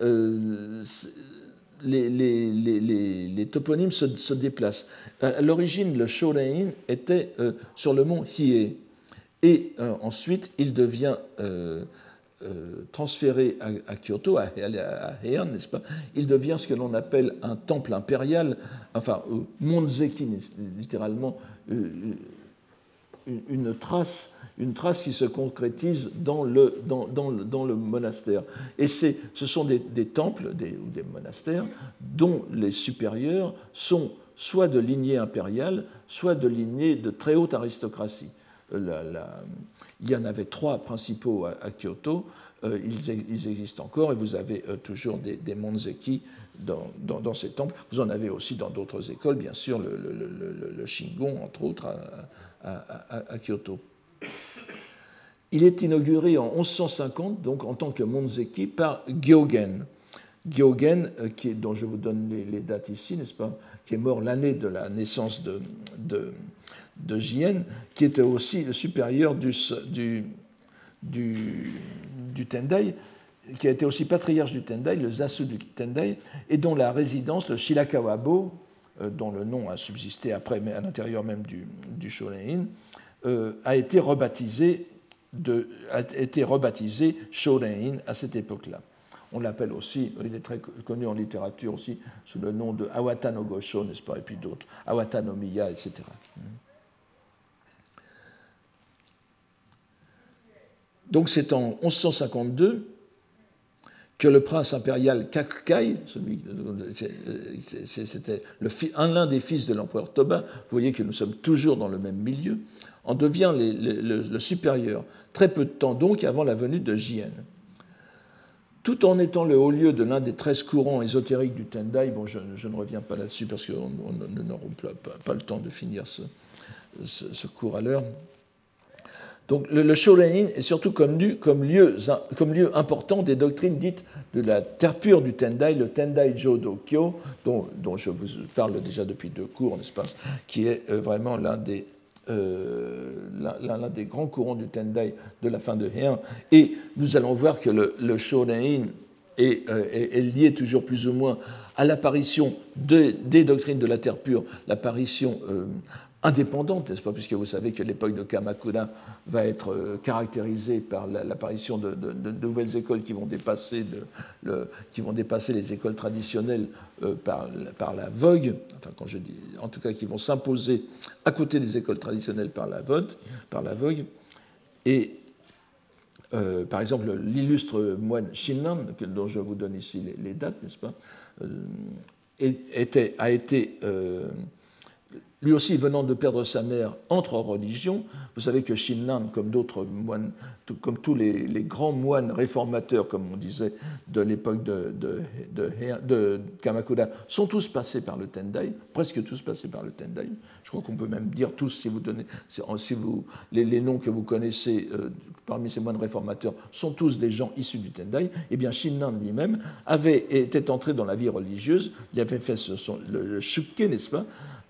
Euh, les, les, toponymes se, déplacent. À l'origine, le Shorein était euh, sur le mont Hiei. Et ensuite, il devient transféré à, Kyoto, à, Heian, n'est-ce pas? Il devient ce que l'on appelle un temple impérial, enfin, Monzeki, littéralement, une trace une trace qui se concrétise dans le, dans, monastère. Et ce sont des, temples ou des monastères dont les supérieurs sont soit de lignée impériale, soit de lignée de très haute aristocratie. Euh, il y en avait trois principaux à, Kyoto, euh, ils, existent encore, et vous avez euh, toujours des, des dans, ces temples. Vous en avez aussi dans d'autres écoles, bien sûr, le, Shingon, entre autres, à, Kyoto. Il est inauguré en 1150, donc en tant que Monzeki, par Gyogen. Gyogen, euh, dont je vous donne les, dates ici, n'est-ce pas, qui est mort l'année de la naissance de, de Jien, qui était aussi le supérieur du, du, du, Tendai, qui a été aussi patriarche du Tendai, le Zasu du Tendai, et dont la résidence, le Shirakawa-bo, euh, dont le nom a subsisté après, mais à l'intérieur même du, du euh, a été rebaptisé, de, a été rebaptisé Shorein à cette époque-là. On l'appelle aussi, il est très connu en littérature aussi sous le nom de Awata no Gosho, n'est-ce pas, et puis d'autres, Awata no Miya, etc. Donc c'est en 1152 que le prince impérial Kakukai, c'était l'un des fils de l'empereur Toba, vous voyez que nous sommes toujours dans le même milieu, en devient le, supérieur, très peu de temps donc avant la venue de Jien. Tout en étant le haut lieu de l'un des treize courants ésotériques du Tendai, bon, je, ne reviens pas là-dessus parce que nous n'aurons pas, le temps de finir ce, cours à l'heure. Donc le, le est surtout connu comme lieu, important des doctrines dites de la terre pure du Tendai, le Tendai Jodokyo, dont, dont je vous parle déjà depuis deux cours, n'est-ce pas, qui est euh, vraiment l'un des l'un des grands courants du Tendai de la fin de Heian. Et nous allons voir que le, le est, est, lié toujours plus ou moins à l'apparition des doctrines de la terre pure, l'apparition indépendante, n'est-ce pas, puisque vous savez que l'époque de Kamakura va être euh, caractérisée par l'apparition de, nouvelles écoles qui vont dépasser, les écoles traditionnelles euh, par, la vogue, enfin quand je dis, en tout cas qui vont s'imposer à côté des écoles traditionnelles par la vogue, par la. Et euh, par exemple, l'illustre moine Shinran, dont je vous donne ici les, dates, n'est-ce pas, a été lui aussi venant de perdre sa mère, entre en religion. Vous savez que Shinran, comme d'autres moines, comme tous les, grands moines réformateurs, comme on disait, de l'époque de, Kamakura, sont tous passés par le Tendai, presque tous passés par le Tendai. Je crois qu'on peut même dire tous, si vous donnez, si vous, les, noms que vous connaissez euh, parmi ces moines réformateurs sont tous des gens issus du Tendai. Eh bien, Shinran lui-même avait été entré dans la vie religieuse, il avait fait le, le n'est-ce pas?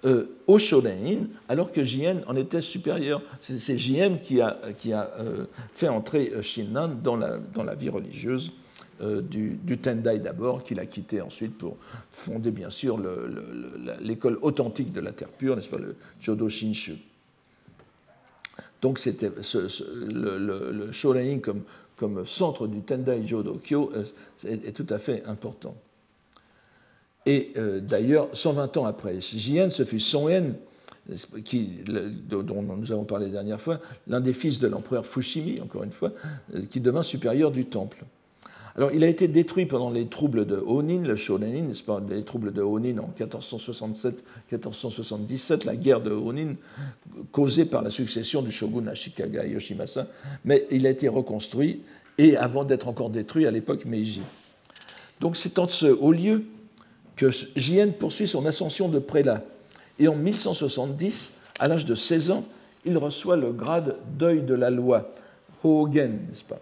Euh, au Shorein, alors que Jien en était supérieur. C'est Jien qui a, euh, fait entrer euh, Shinran dans la, dans la vie religieuse du, Tendai d'abord, qu'il a quitté ensuite pour fonder bien sûr l'école authentique de la terre pure, n'est-ce pas, le Jodo Shinshu. Donc c'était le, le, comme, centre du Tendai Jodokyo est, est tout à fait important. Et euh, d'ailleurs, 120 ans après Jien, ce fut Son Yen, qui, dont nous avons parlé la dernière fois, l'un des fils de l'empereur Fushimi, encore une fois, euh, qui devint supérieur du temple. Alors, il a été détruit pendant les troubles de Onin, le pas, les troubles de Onin en 1467-1477, la guerre de Onin, causée par la succession du shogun Ashikaga Yoshimasa, mais il a été reconstruit, et avant d'être encore détruit à l'époque Meiji. Donc, c'est en ce haut lieu que Jien poursuit son ascension de prélat. Et en 1170, à l'âge de 16 ans, il reçoit le grade d'œil de la loi, Hogen, n'est-ce pas?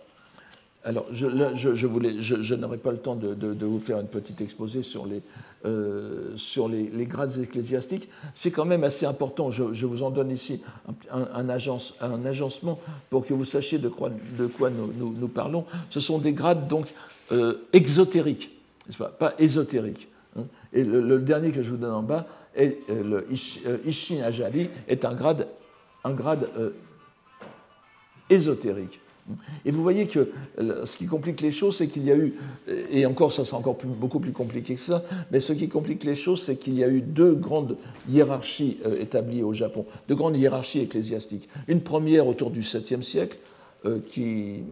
Alors, je, je, n'aurai pas le temps de, vous faire une petite exposé sur les, euh, sur les, grades ecclésiastiques. C'est quand même assez important. Je, vous en donne ici un, agence, un, agencement pour que vous sachiez de quoi, de quoi nous, nous, parlons. Ce sont des grades donc euh, exotériques, n'est-ce pas? Pas ésotériques. Et le, dernier que je vous donne en bas, est, euh, le euh, Ishin Ajali, est un grade, un grade euh, ésotérique. Et vous voyez que ce qui complique les choses, c'est qu'il y a eu, et encore ça sera encore beaucoup plus compliqué que ça, mais ce qui complique les choses, c'est qu'il y a eu deux grandes hiérarchies établies au Japon, deux grandes hiérarchies ecclésiastiques. Une première autour du 7e siècle, qui,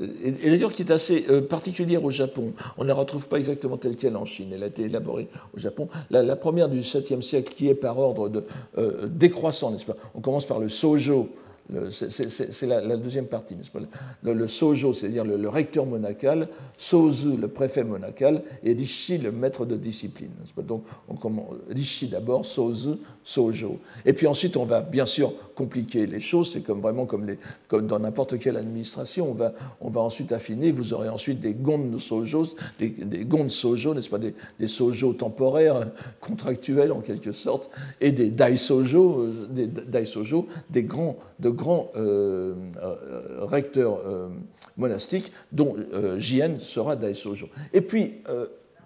et, d'ailleurs qui est assez euh, particulière au Japon. On ne la retrouve pas exactement telle qu'elle en Chine. Elle a été élaborée au Japon. La, première du 7e siècle, qui est par ordre euh, décroissant, n'est-ce pas? On commence par le Sojo, c'est la, deuxième partie, n'est-ce pas? Le, sojo, c'est-à-dire le, recteur monacal, sozu, le préfet monacal, et rishi, le maître de discipline. Donc, on commence, rishi d'abord, sozu, sojo. Et puis ensuite, on va bien sûr compliquer les choses. C'est comme vraiment comme, les, comme dans n'importe quelle administration. On va, on va ensuite affiner. Vous aurez ensuite des gonds sojo, des, des gonds sojo, n'est-ce pas, des, des sojo temporaires, contractuels en quelque sorte, et des dai sojo, euh, des dai sojo, des grands de grands euh, euh, recteurs euh, monastiques, dont Jien sera Daisojo. Et puis,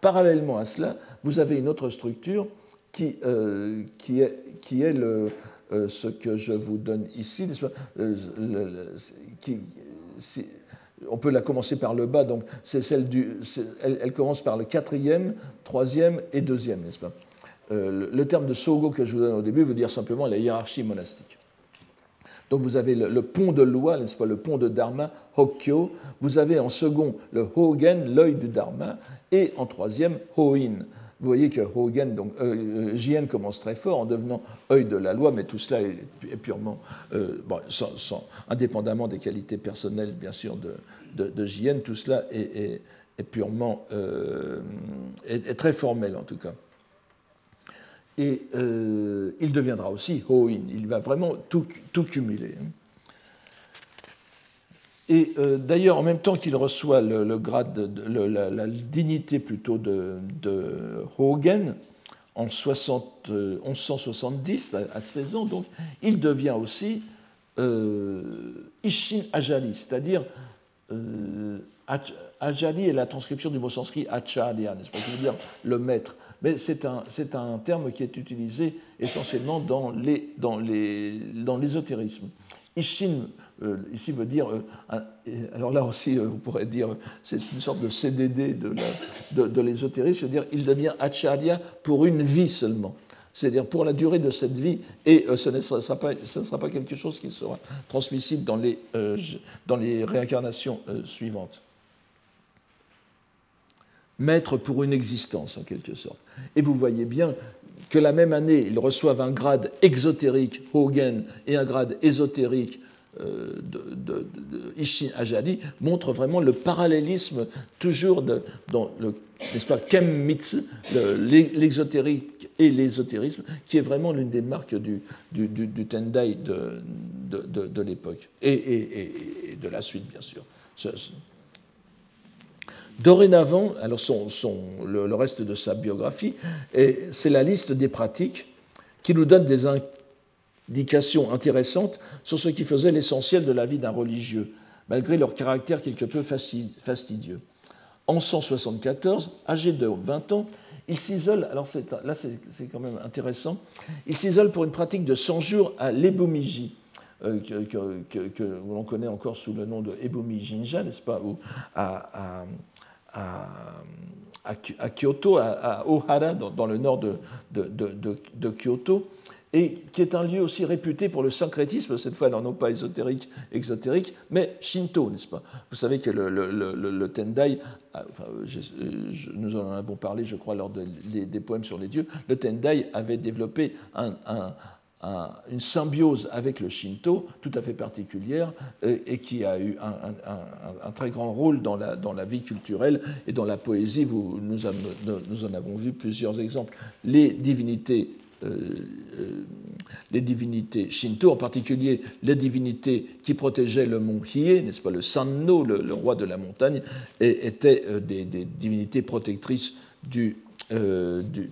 parallèlement à cela, vous avez une autre structure qui, qui est, qui est le, ce que je vous donne ici, qui, on peut la commencer par le bas, donc c'est celle du, elle, commence par le quatrième, troisième et deuxième, n'est-ce pas? Le, le, terme de sogo que je vous donne au début veut dire simplement la hiérarchie monastique. Donc vous avez le, pont de loi, n'est-ce pas, le pont de Dharma, Hokkyo. Vous avez en second le Hogen, l'œil du Dharma, et en troisième Hoin. Vous voyez que Hogen, donc euh, euh Jien commence très fort en devenant œil de la loi, mais tout cela est, purement, euh, sans, indépendamment des qualités personnelles, bien sûr, de, Jien, tout cela est, purement, est, très formel en tout cas et il deviendra aussi Hoin. Il va vraiment tout, cumuler. Et euh, d'ailleurs, en même temps qu'il reçoit le, grade, de, la, dignité plutôt de, de Hogen, en 1170, à 16 ans, donc, il devient aussi Ishin Ajali, c'est-à-dire Ajali est la transcription du mot sanskrit Acharya, n'est-ce pas, qui veut dire le maître. Mais c'est un, un, terme qui est utilisé essentiellement dans l'ésotérisme. Dans Ishin, euh, ici, veut dire. Euh, alors là aussi, euh, vous pourrez dire, c'est une sorte de CDD de, l'ésotérisme, c'est-à-dire il devient Acharya pour une vie seulement c'est-à-dire pour la durée de cette vie, et ce, ne sera pas, ce ne sera pas quelque chose qui sera transmissible dans les, dans les réincarnations suivantes maître pour une existence en quelque sorte. Et vous voyez bien que la même année, ils reçoivent un grade exotérique, Hogan, et un grade ésotérique, euh, de, Ishin Ajali, montre vraiment le parallélisme toujours dans le, n'est-ce l'exotérique et l'ésotérisme, qui est vraiment l'une des marques du, Tendai de, l'époque, et, de la suite, bien sûr. Dorénavant, alors son, le, reste de sa biographie, c'est la liste des pratiques qui nous donne des indications intéressantes sur ce qui faisait l'essentiel de la vie d'un religieux, malgré leur caractère quelque peu fastidieux. En 174, âgé de 20 ans, il s'isole, alors là c'est quand même intéressant, il s'isole pour une pratique de 100 jours à l'Ebomiji, euh, que, l'on connaît encore sous le nom de Ebomi Jinja, n'est-ce pas, à, Kyoto, à, Ohara, dans, le nord de, Kyoto, et qui est un lieu aussi réputé pour le syncrétisme, cette fois non pas ésotérique, mais shinto, n'est-ce pas? Vous savez que le, Tendai, nous en avons parlé, je crois, lors des poèmes sur les dieux, le Tendai avait développé un, une symbiose avec le Shinto tout à fait particulière et, qui a eu un, très grand rôle dans la, vie culturelle et dans la poésie. Nous, en avons vu plusieurs exemples. Les divinités, euh, euh, les divinités Shinto, en particulier les divinités qui protégeaient le mont Hiei, n'est-ce pas, le Sanno, le, roi de la montagne, étaient euh, des, divinités protectrices du,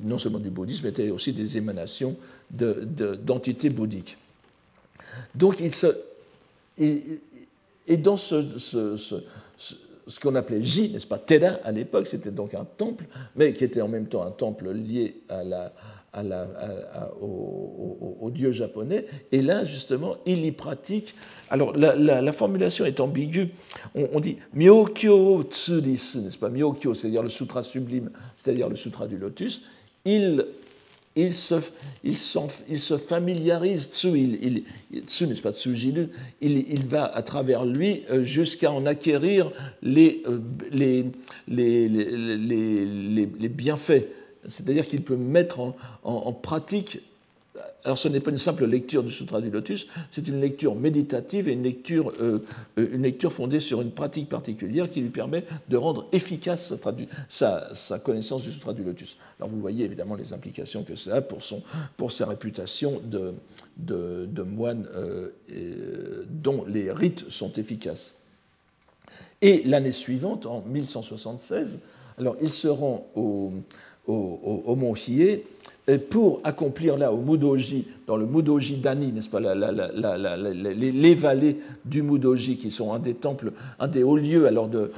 non seulement du bouddhisme, mais étaient aussi des émanations d'entités bouddhiques. Donc, il se, et, dans ce, ce, qu'on appelait J, n'est-ce pas, Teda à l'époque, c'était donc un temple, mais qui était en même temps un temple lié à la, à la, au, dieu japonais. Et là, justement, il y pratique. Alors, la, formulation est ambiguë. On, dit Myokyo Tsudisu, n'est-ce pas? Myokyo, c'est-à-dire le sutra sublime, c'est-à-dire le sutra du lotus. Il il se, il, il se familiarise, Tsu, il, il, n'est-ce pas? Tsujilu, il, il va à travers lui euh, jusqu'à en acquérir les, euh, les, les, les bienfaits. C'est-à-dire qu'il peut mettre en, pratique alors ce n'est pas une simple lecture du Sutra du Lotus, c'est une lecture méditative et une lecture, euh, euh, une lecture fondée sur une pratique particulière qui lui permet de rendre efficace sa, sa, connaissance du Sutra du Lotus. Alors vous voyez évidemment les implications que ça a pour, son, pour sa réputation de, de, moine euh, dont les rites sont efficaces. Et l'année suivante, en 1176, alors il se rend au, au, au Mont Hiei pour accomplir là au Mudoji, dans le Mudoji Dani, n'est-ce pas, les, vallées du Mudoji qui sont un des temples, un des hauts lieux. Alors de,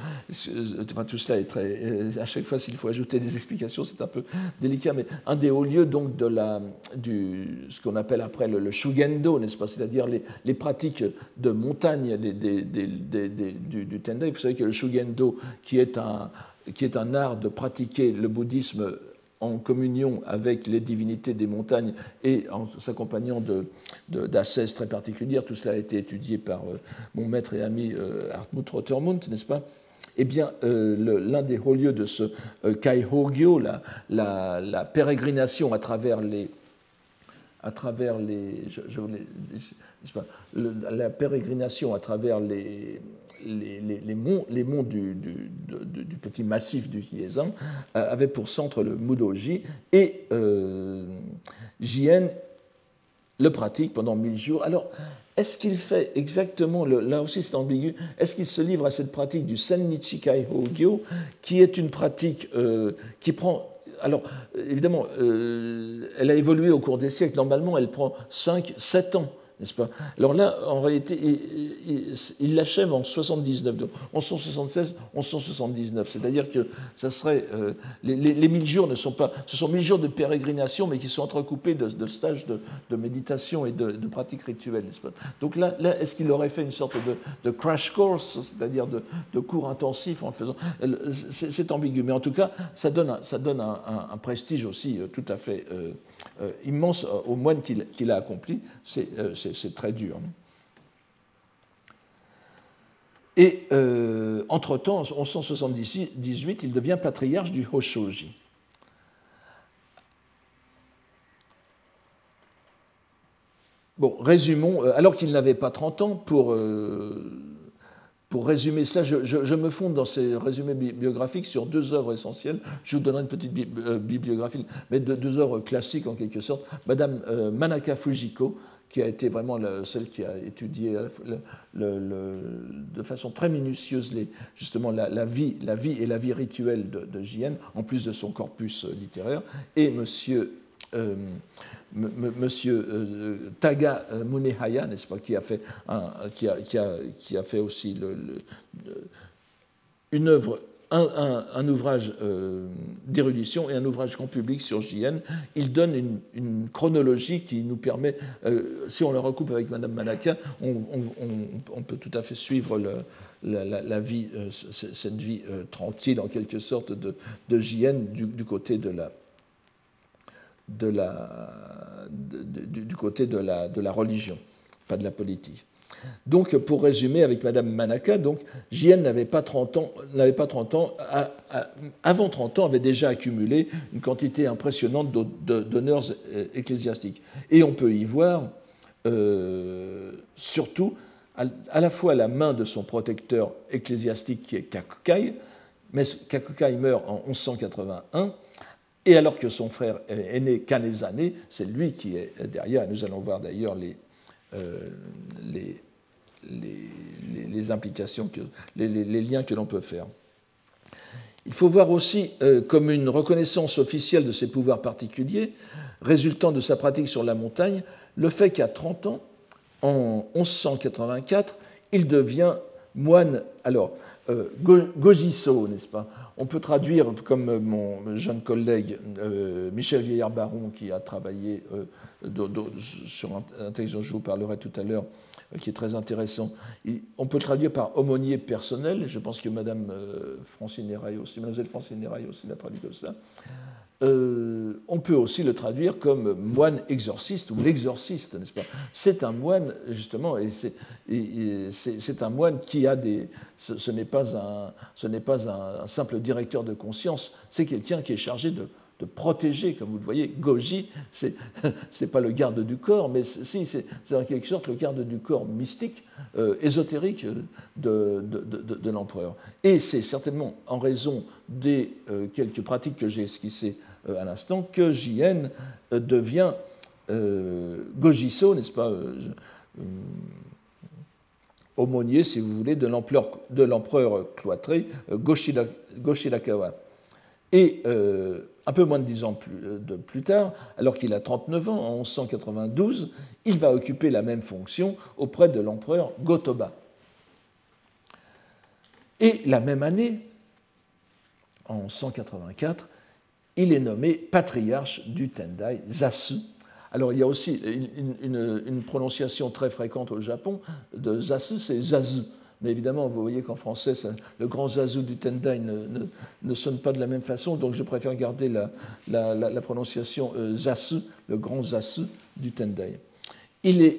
tout cela est très, euh, à chaque fois s'il faut ajouter des explications, c'est un peu délicat, mais un des hauts lieux donc de la, du, ce qu'on appelle après le, Shugendo, n'est-ce pas, c'est-à-dire les, pratiques de montagne des, du, du Tendai. Vous savez que le Shugendo, qui est un qui est un art de pratiquer le bouddhisme en communion avec les divinités des montagnes et en s'accompagnant d'ascèses très particulières. Tout cela a été étudié par euh, mon maître et ami euh, Hartmut Rottermund, n'est-ce pas? Eh bien, euh, l'un des hauts lieux de ce Kaihogyo, la, la, pérégrination à travers les, à travers les, la pérégrination à travers les, les, monts, du, petit massif du Hiezan euh, avaient pour centre le Mudoji et euh, Jien le pratique pendant mille jours. Alors, est-ce qu'il fait exactement, le, là aussi c'est ambigu, est-ce qu'il se livre à cette pratique du Sennichikai Hogyo, qui est une pratique euh, qui prend alors, évidemment, elle a évolué au cours des siècles. Normalement, elle prend 5, 7 ans Alors là, en réalité, il l'achève en 79, donc 1176, 1179. C'est-à-dire que ça serait euh, les, les, mille jours ne sont pas, ce sont mille jours de pérégrination, mais qui sont entrecoupés de, stages de, méditation et de, pratiques rituelles, Donc là, est-ce qu'il aurait fait une sorte de, crash course, c'est-à-dire de, cours intensifs en faisant C'est ambigu, mais en tout cas, ça donne, un, prestige aussi euh, tout à fait euh, immense au moine qu'il a accompli. C'est c'est très dur. Et euh, entre-temps, en 1178, il devient patriarche du Hoshoji. Bon, résumons, euh, alors qu'il n'avait pas 30 ans, pour, euh, pour résumer cela, je, me fonde dans ces résumés biographiques sur deux œuvres essentielles. Je vous donnerai une petite bibliographie, mais deux, œuvres classiques en quelque sorte. Madame Manaka Fujiko, qui a été vraiment celle qui a étudié de façon très minutieuse justement la, vie, la vie et la vie rituelle de, de JN, en plus de son corpus euh, littéraire, et monsieur, euh, monsieur euh, Taga Munehaya, n'est-ce pas, qui a fait, qui, a, qui, a, qui a fait aussi une œuvre un, ouvrage euh, d'érudition et un ouvrage grand public sur JN. Il donne une, chronologie qui nous permet, euh, si on le recoupe avec Madame Malaka, on, peut tout à fait suivre la, vie, euh, cette vie tranquille en quelque sorte de, de JN du, côté de la, de la, du, côté de la, de la religion, pas de la politique. Donc, pour résumer, avec Madame Manaka, donc, n'avait pas 30 ans, n'avait pas 30 ans avant 30 ans, avait déjà accumulé une quantité impressionnante d'honneurs euh, ecclésiastiques. Et on peut y voir, euh, surtout, à, la fois la main de son protecteur ecclésiastique qui est Kakukai, mais Kakukai meurt en 1181, et alors que son frère est né qu'à les années, c'est lui qui est derrière. Nous allons voir d'ailleurs les, euh, les, les, implications, que, les, liens que l'on peut faire. Il faut voir aussi euh, comme une reconnaissance officielle de ses pouvoirs particuliers, résultant de sa pratique sur la montagne, le fait qu'à 30 ans, en 1184, il devient moine. Alors, euh, Gojiso, n'est-ce pas? On peut traduire, comme mon jeune collègue euh, Michel Vieillard-Baron, qui a travaillé sur l'intelligence, je vous parlerai tout à l'heure, qui est très intéressant. on peut traduire par aumônier personnel, je pense que Madame euh, Francine aussi, Mademoiselle Francine aussi l'a traduit comme ça. Euh, on peut aussi le traduire comme moine exorciste ou l'exorciste, n'est-ce pas? C'est un moine, justement, et c'est un moine qui a des. Ce, n'est pas, un, pas un simple directeur de conscience, c'est quelqu'un qui est chargé de protéger, comme vous le voyez. Goji, ce n'est pas le garde du corps, mais si, c'est en quelque sorte le garde du corps mystique, euh, ésotérique de, de, l'empereur. Et c'est certainement en raison des euh, quelques pratiques que j'ai esquissées euh, à l'instant que JN devient Gojiso, n'est-ce pas aumônier, si vous voulez, de l'empereur cloîtré Goshirakawa. Et un peu moins de dix ans plus tard, alors qu'il a 39 ans, en 1192, il va occuper la même fonction auprès de l'empereur Gotoba. Et la même année, en 184, il est nommé patriarche du Tendai Zasu. Alors il y a aussi une, prononciation très fréquente au Japon de Zasu, c'est Zazu. Mais évidemment, vous voyez qu'en français, le grand zazu du Tendai ne, sonne pas de la même façon, donc je préfère garder la, prononciation euh, zasu, le grand zasu du Tendai. Il,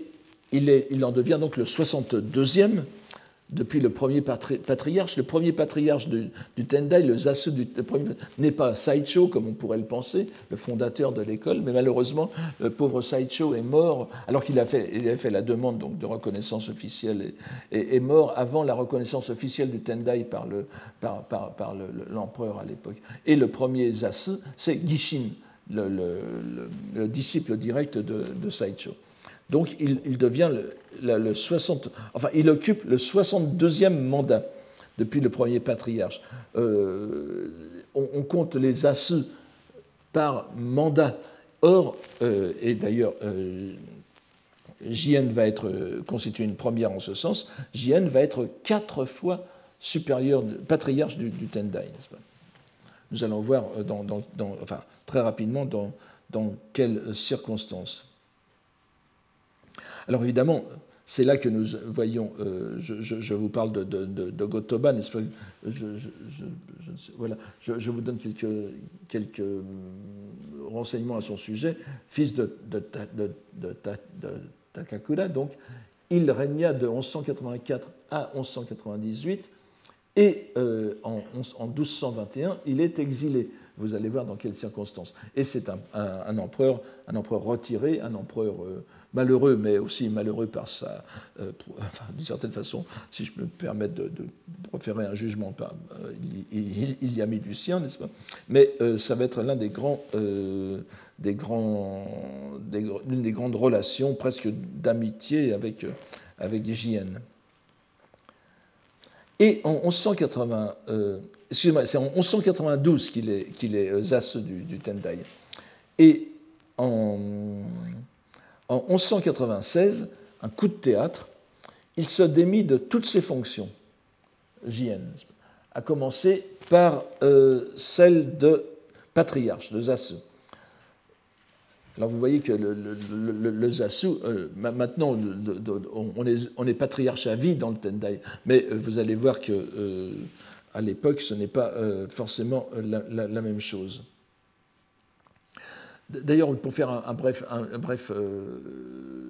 il en devient donc le 62e depuis le premier patriarche. Le premier patriarche du, Tendai, le Zasu n'est pas Saicho, comme on pourrait le penser, le fondateur de l'école, mais malheureusement, le pauvre Saicho est mort, alors qu'il a a fait la demande donc, de reconnaissance officielle, et est mort avant la reconnaissance officielle du Tendai par, le, par, par, l'empereur à l'époque. Et le premier Zasu, c'est Gishin, le, disciple direct de, de Saicho. Donc il, devient le, 60, enfin il occupe le 62e mandat depuis le premier patriarche. Euh, on, compte les assus par mandat. Or, et d'ailleurs, JN va être constitué une première en ce sens, JN va être quatre fois supérieur, patriarche du, Tendai. Nous allons voir enfin, très rapidement dans quelles circonstances. Alors évidemment, c'est là que nous voyons, euh, je, vous parle de, de, Gotoba, n'est-ce pas? Je, voilà, je, vous donne quelques, quelques renseignements à son sujet. Fils de, Takakura, donc, il régna de 1184 à 1198 et euh, en, en, 1221, il est exilé. Vous allez voir dans quelles circonstances. Et c'est un, empereur, un empereur retiré, un empereur euh, malheureux, mais aussi malheureux par sa, euh, enfin, d'une certaine façon, si je me permets de, de un jugement, euh, il, y a mis du sien, n'est-ce pas? Mais euh, ça va être l'un des grands, des grands, l'une des grandes relations presque d'amitié avec avec JN. Et en 1180, excusez-moi, c'est en 1192 qu'il est, qu'il est Zas du, du Tendai. Et en en 1196, un coup de théâtre, il se démit de toutes ses fonctions, JN, à commencer par euh, celle de patriarche, de Zasu. Alors vous voyez que le, euh, maintenant on, est, on, patriarche à vie dans le Tendai, mais euh, vous allez voir que à l'époque ce n'est pas forcément la, même chose. D'ailleurs, pour faire un, bref, bref, euh,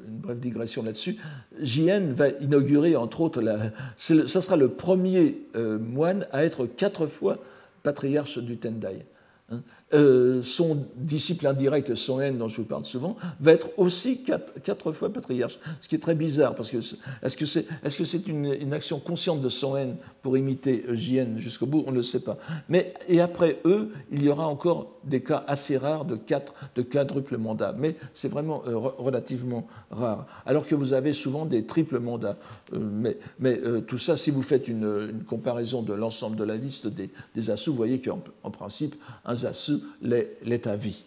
une brève digression là-dessus, JN va inaugurer, entre autres, la, ce sera le premier euh, moine à être quatre fois patriarche du Tendai. Hein. Euh, son disciple indirect, son haine dont je vous parle souvent, va être aussi quatre, fois patriarche. Ce qui est très bizarre, parce que est-ce que c'est est -ce c'est une, action consciente de son haine pour imiter JN jusqu'au bout On ne le sait pas. Mais, et après eux, il y aura encore des cas assez rares de, quatre, de quadruple mandat. Mais c'est vraiment euh, relativement rare. Alors que vous avez souvent des triples mandats. Euh, mais, mais tout ça, si vous faites une, comparaison de l'ensemble de la liste des, des vous voyez qu'en principe, un zasu l'est à vie.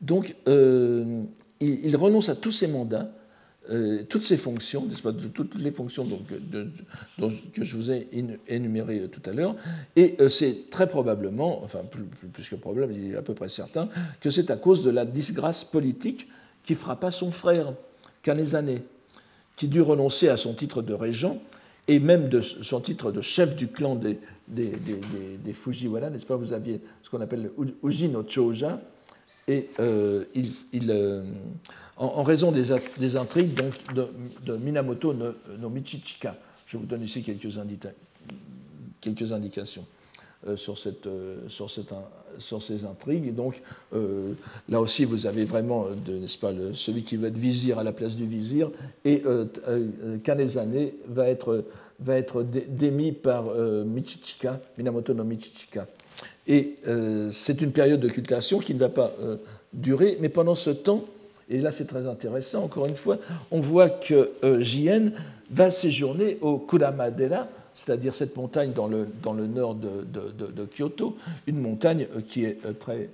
Donc, euh, il, renonce à tous ses mandats, euh, toutes ses fonctions, pas, toutes les fonctions que je vous ai énumérées tout à l'heure, et euh, c'est très probablement, enfin plus, que probable, il est à peu près certain, que c'est à cause de la disgrâce politique qui frappa son frère, Kanesane, qui dut renoncer à son titre de régent et même de son titre de chef du clan des, des, Fujiwara, n'est-ce pas Vous aviez ce qu'on appelle le Uji no Choja, et euh, il, euh, en, raison des, intrigues donc, de, Minamoto no, Michichika, je vous donne ici quelques, indications euh, sur, cette, sur, ces intrigues. Donc, là aussi, vous avez vraiment, n'est-ce pas, celui qui va être vizir à la place du vizir, et Kanezane va être va être démis par euh, Michichika, Minamoto no Michichika. Et euh, c'est une période d'occultation qui ne va pas euh, durer, mais pendant ce temps, et là c'est très intéressant, encore une fois, on voit que Jien va séjourner au Kurama-dera, c'est-à-dire cette montagne dans le, dans le nord de, de, Kyoto, une montagne qui est très,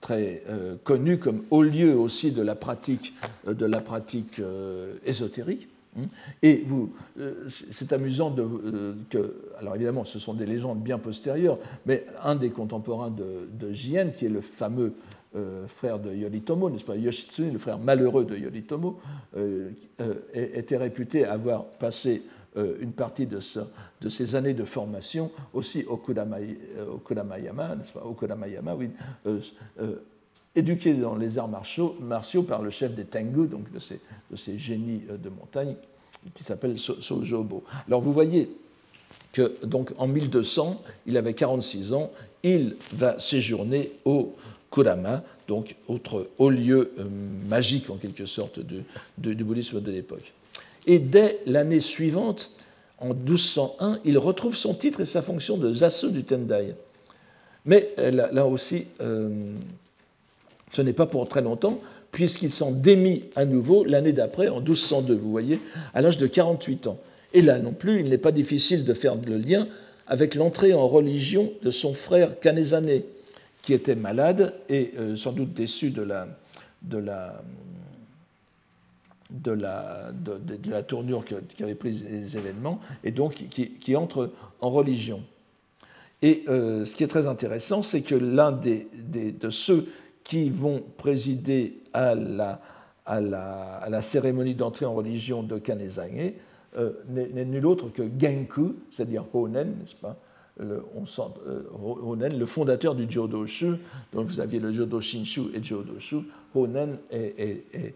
très connue comme haut lieu aussi de la pratique, de la pratique ésotérique. Hein Et vous, euh, c'est amusant de, euh, que, alors évidemment, ce sont des légendes bien postérieures, mais un des contemporains de, de Jien, qui est le fameux euh, frère de Yoritomo, n'est-ce pas, Yoshitsune, le frère malheureux de Yoritomo, était réputé avoir passé une partie de, ses années de formation aussi au, Kudamayama, n'est-ce pas, au oui, éduqué dans les arts martiaux, par le chef des Tengu, donc de ces, de ces génies euh, de montagne, qui s'appelle Sojobo. Alors vous voyez que donc en 1200, il avait 46 ans, il va séjourner au Kurama, donc autre haut lieu euh, magique en quelque sorte du, bouddhisme de l'époque. Et dès l'année suivante, en 1201, il retrouve son titre et sa fonction de Zasu du Tendai. Mais euh, là, aussi, ce n'est pas pour très longtemps, puisqu'il s'en démit à nouveau l'année d'après, en 1202, vous voyez, à l'âge de 48 ans. Et là non plus, il n'est pas difficile de faire le lien avec l'entrée en religion de son frère Kanezane, qui était malade et sans doute déçu de la, de la, de la, de, la tournure qu'avaient prise les événements, et donc qui, qui entre en religion. Et euh, ce qui est très intéressant, c'est que l'un des, de ceux qui vont présider à la, à la, à la cérémonie d'entrée en religion de Kanezange euh, n'est nul autre que Genku, c'est-à-dire Honen, n'est-ce pas? Le, on sent, euh, Honen, le fondateur du Jodoshu, dont vous aviez le Jodo Shinshu et Jodoshu. Honen est,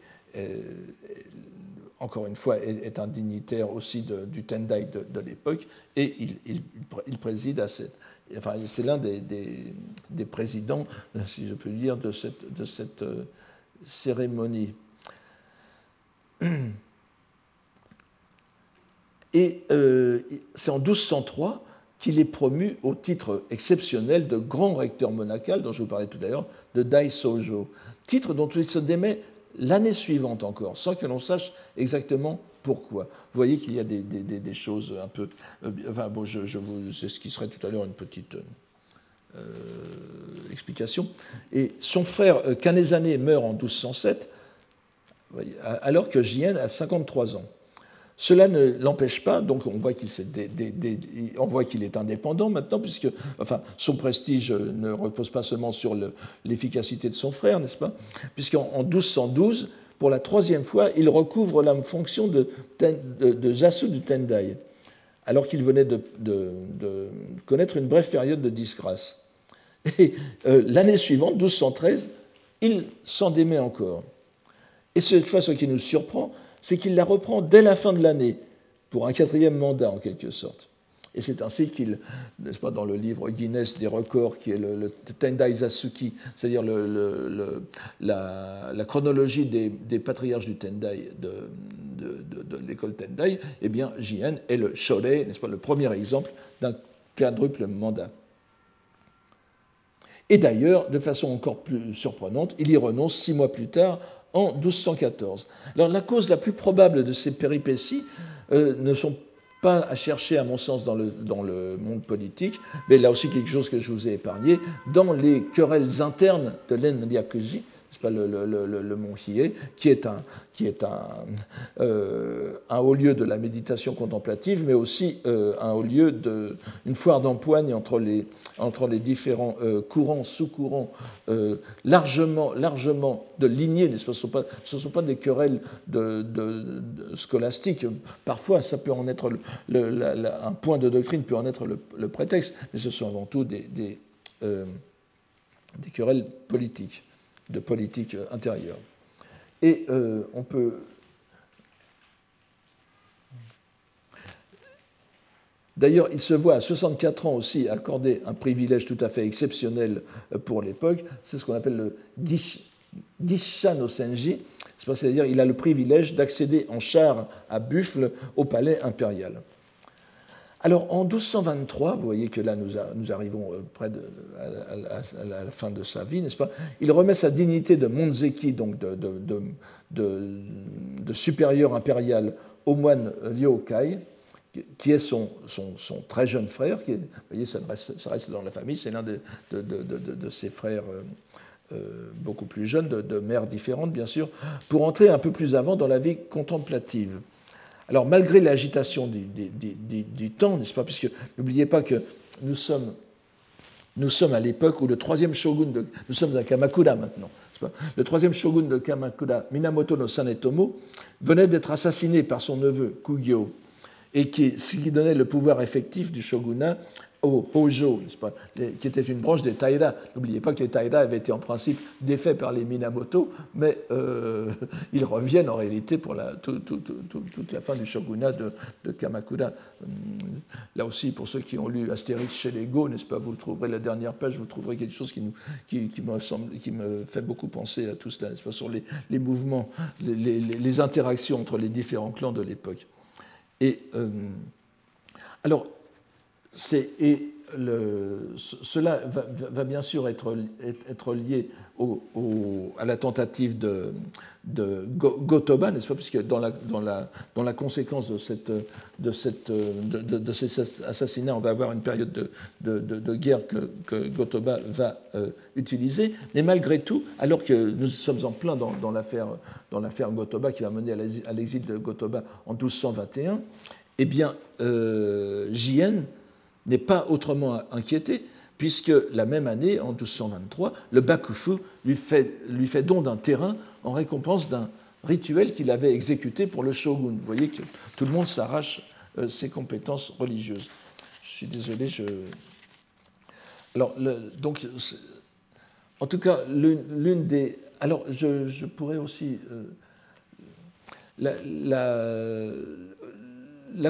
encore une fois, est, un dignitaire aussi du Tendai de, l'époque, et il, il, il, préside à cette, enfin, c'est l'un des, des, présidents, si je peux dire, de cette, de cette euh, cérémonie. Et euh, c'est en 1203 qu'il est promu au titre exceptionnel de grand recteur monacal, dont je vous parlais tout à l'heure, de Dai Sojo, titre dont il se démet l'année suivante encore, sans que l'on sache exactement pourquoi. Vous voyez qu'il y a des, choses un peu. Euh, enfin, bon, je, vous esquisserai tout à l'heure une petite euh, explication. Et son frère euh, Kanezane meurt en 1207, alors que Jien a 53 ans. Cela ne l'empêche pas, donc on voit qu'il est, indépendant maintenant, puisque enfin, son prestige ne repose pas seulement sur l'efficacité de son frère, n'est-ce pas? Puisqu'en 1212, pour la troisième fois, il recouvre la fonction de, de, Jasu du Tendai, alors qu'il venait de, connaître une brève période de disgrâce. Et euh, l'année suivante, 1213, il s'en démet encore. Et cette fois, ce qui nous surprend, c'est qu'il la reprend dès la fin de l'année, pour un quatrième mandat en quelque sorte. Et c'est ainsi qu'il, n'est-ce pas, dans le livre Guinness des records, qui est le, Tendai Zasuki, c'est-à-dire la, chronologie des, patriarches du Tendai de, de, l'école Tendai, eh bien, Jien est le Shorei, n'est-ce pas, le premier exemple d'un quadruple mandat. Et d'ailleurs, de façon encore plus surprenante, il y renonce six mois plus tard, en 1214. Alors, la cause la plus probable de ces péripéties euh, ne sont pas à chercher, à mon sens, dans le, dans le monde politique, mais là aussi quelque chose que je vous ai épargné, dans les querelles internes de l'Endiakuji, pas le, mont Hiei, qui est, un, qui est euh, un, haut lieu de la méditation contemplative, mais aussi euh, un haut lieu d'une foire d'empoigne entre les, entre les différents euh, courants, sous-courants, largement, largement de lignées. Ce ne sont, pas, sont pas des querelles de, de, scolastiques. Parfois, ça peut en être un point de doctrine peut en être le, prétexte, mais ce sont avant tout des querelles politiques de politique intérieure. Et euh, on peut D'ailleurs, il se voit à 64 ans aussi accorder un privilège tout à fait exceptionnel pour l'époque, c'est ce qu'on appelle le Disha no Senji, c'est-à-dire il a le privilège d'accéder en char à buffle au palais impérial. Alors en 1223, vous voyez que là nous, arrivons euh, près de la fin de sa vie, n'est-ce pas? Il remet sa dignité de Monzeki, donc de, supérieur impérial, au moine Liu Kai, qui est son, très jeune frère. Qui vous voyez, ça reste, dans la famille, c'est l'un de, ses frères. Euh, euh, beaucoup plus jeunes, de, mères différentes bien sûr, pour entrer un peu plus avant dans la vie contemplative. Alors, malgré l'agitation du, temps, n'est-ce pas, puisque n'oubliez pas que nous sommes, à l'époque où le troisième shogun de. Nous sommes à Kamakura maintenant. Pas le troisième shogun de Kamakura, Minamoto no Sanetomo, venait d'être assassiné par son neveu Kugyo, et ce qui donnait le pouvoir effectif du shogunat au Hojo, qui était une branche des Taira. N'oubliez pas que les Taira avaient été en principe défaits par les Minamoto, mais euh, ils reviennent en réalité pour toute la fin du shogunat de, Kamakura. Hum, là aussi, pour ceux qui ont lu Astérix chez les Go, n'est-ce pas, vous trouverez, la dernière page, vous trouverez quelque chose qui, me, fait beaucoup penser à tout cela, n'est-ce pas, sur les, mouvements, les, interactions entre les différents clans de l'époque. Et. Euh, alors, et cela va, bien sûr être, être lié à la tentative de, de Gotoba, n'est-ce pas? Puisque dans la, dans, la, dans la conséquence de, cette, de, cette, de, cet assassinat, on va avoir une période de, de guerre que, que, Gotoba va euh, utiliser. Mais malgré tout, alors que nous sommes en plein dans, dans l'affaire Gotoba qui va mener à l'exil de Gotoba en 1221, eh bien, euh, n'est pas autrement inquiété, puisque la même année, en 1223, le Bakufu lui fait, don d'un terrain en récompense d'un rituel qu'il avait exécuté pour le shogun. Vous voyez que tout le monde s'arrache euh, ses compétences religieuses. Je suis désolé, je. Alors, donc, en tout cas, l'une des. Alors, je, pourrais aussi. Euh, la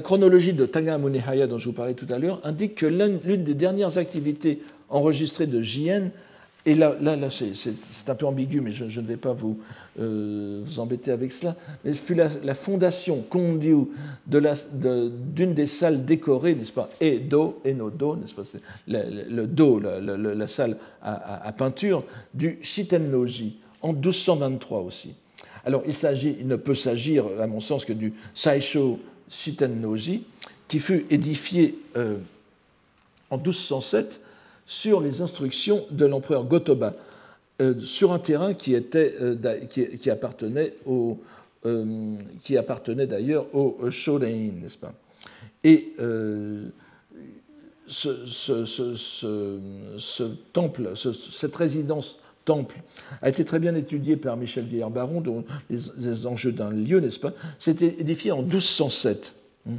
chronologie de Tanga Munehaya dont je vous parlais tout à l'heure indique que l'une des dernières activités enregistrées de JN, et là, c'est un peu ambigu, mais je, ne vais pas vous, euh, vous, embêter avec cela, mais fut la, fondation Kondyu d'une de des salles décorées, n'est-ce pas, et do, et no do, n'est-ce pas, le, do, la, salle à, peinture, du Shitennoji, en 1223 aussi. Alors, il, il ne peut s'agir, à mon sens, que du Saisho Shitennoji, qui fut édifié euh, en 1207 sur les instructions de l'empereur Gotoba, euh, sur un terrain qui, était, euh, qui, appartenait au, qui appartenait d'ailleurs au Shorein, n'est-ce pas? Et ce, temple, cette résidence temple a été très bien étudié par Michel Vieillard-Baron, dont les, enjeux d'un lieu, n'est-ce pas C'était édifié en 1207. Hein.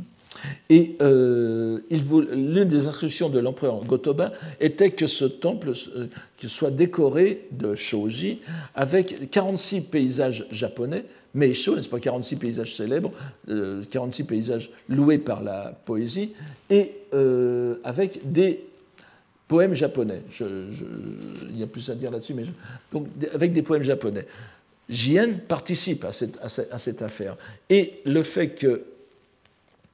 Et euh, l'une des instructions de l'empereur Gotoba était que ce temple euh, soit décoré de shoji avec 46 paysages japonais, Meisho, n'est-ce pas, 46 paysages célèbres, 46 euh, paysages loués par la poésie, et avec des poèmes japonais. il y a plus à dire là-dessus, mais donc, avec des poèmes japonais. Jien participe à cette, affaire. Et le fait qu'il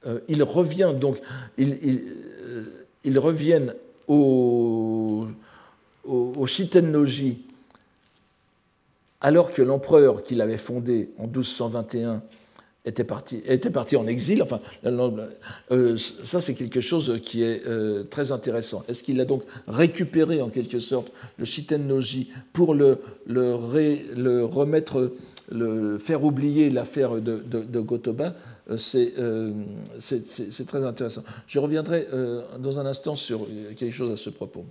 euh, revient donc, il, il, euh, revienne au, au, au Shitennoji alors que l'empereur qu'il avait fondé en 1221 était parti, était parti en exil. Enfin, euh, ça, c'est quelque chose qui est euh, très intéressant. Est-ce qu'il a donc récupéré en quelque sorte le Shitennoji pour le, le, remettre, le faire oublier l'affaire de, de, Gotoba euh, c'est très intéressant. Je reviendrai dans un instant sur quelque chose à ce propos.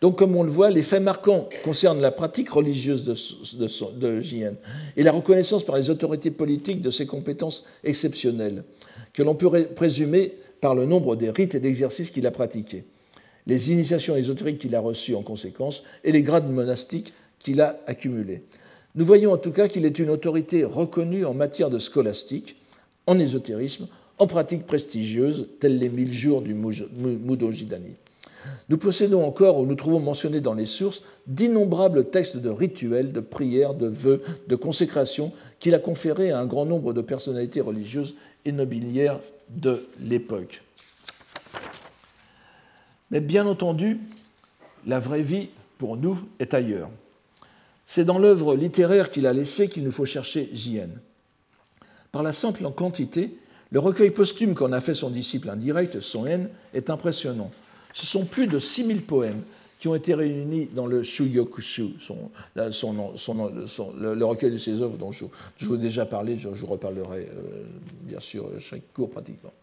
Donc, comme on le voit, les faits marquants concernent la pratique religieuse de, de, et la reconnaissance par les autorités politiques de ses compétences exceptionnelles, que l'on peut présumer par le nombre des rites et d'exercices qu'il a pratiqués, les initiations ésotériques qu'il a reçues en conséquence et les grades monastiques qu'il a accumulés. Nous voyons en tout cas qu'il est une autorité reconnue en matière de scolastique, en ésotérisme, en pratiques prestigieuses telles les mille jours du Mudojidani. Nous possédons encore, ou nous trouvons mentionnés dans les sources, d'innombrables textes de rituels, de prières, de vœux, de consécration qu'il a conférés à un grand nombre de personnalités religieuses et nobiliaires de l'époque. Mais bien entendu, la vraie vie, pour nous, est ailleurs. C'est dans l'œuvre littéraire qu'il a laissée qu'il nous faut chercher JN. Par la simple quantité, le recueil posthume qu'en a fait son disciple indirect, son N, est impressionnant. Ce sont plus de 6000 poèmes qui ont été réunis dans le Shuyokushu, son, le, recueil de ses œuvres dont je, vous ai déjà parlé, je, vous reparlerai euh, bien sûr chaque cours pratiquement.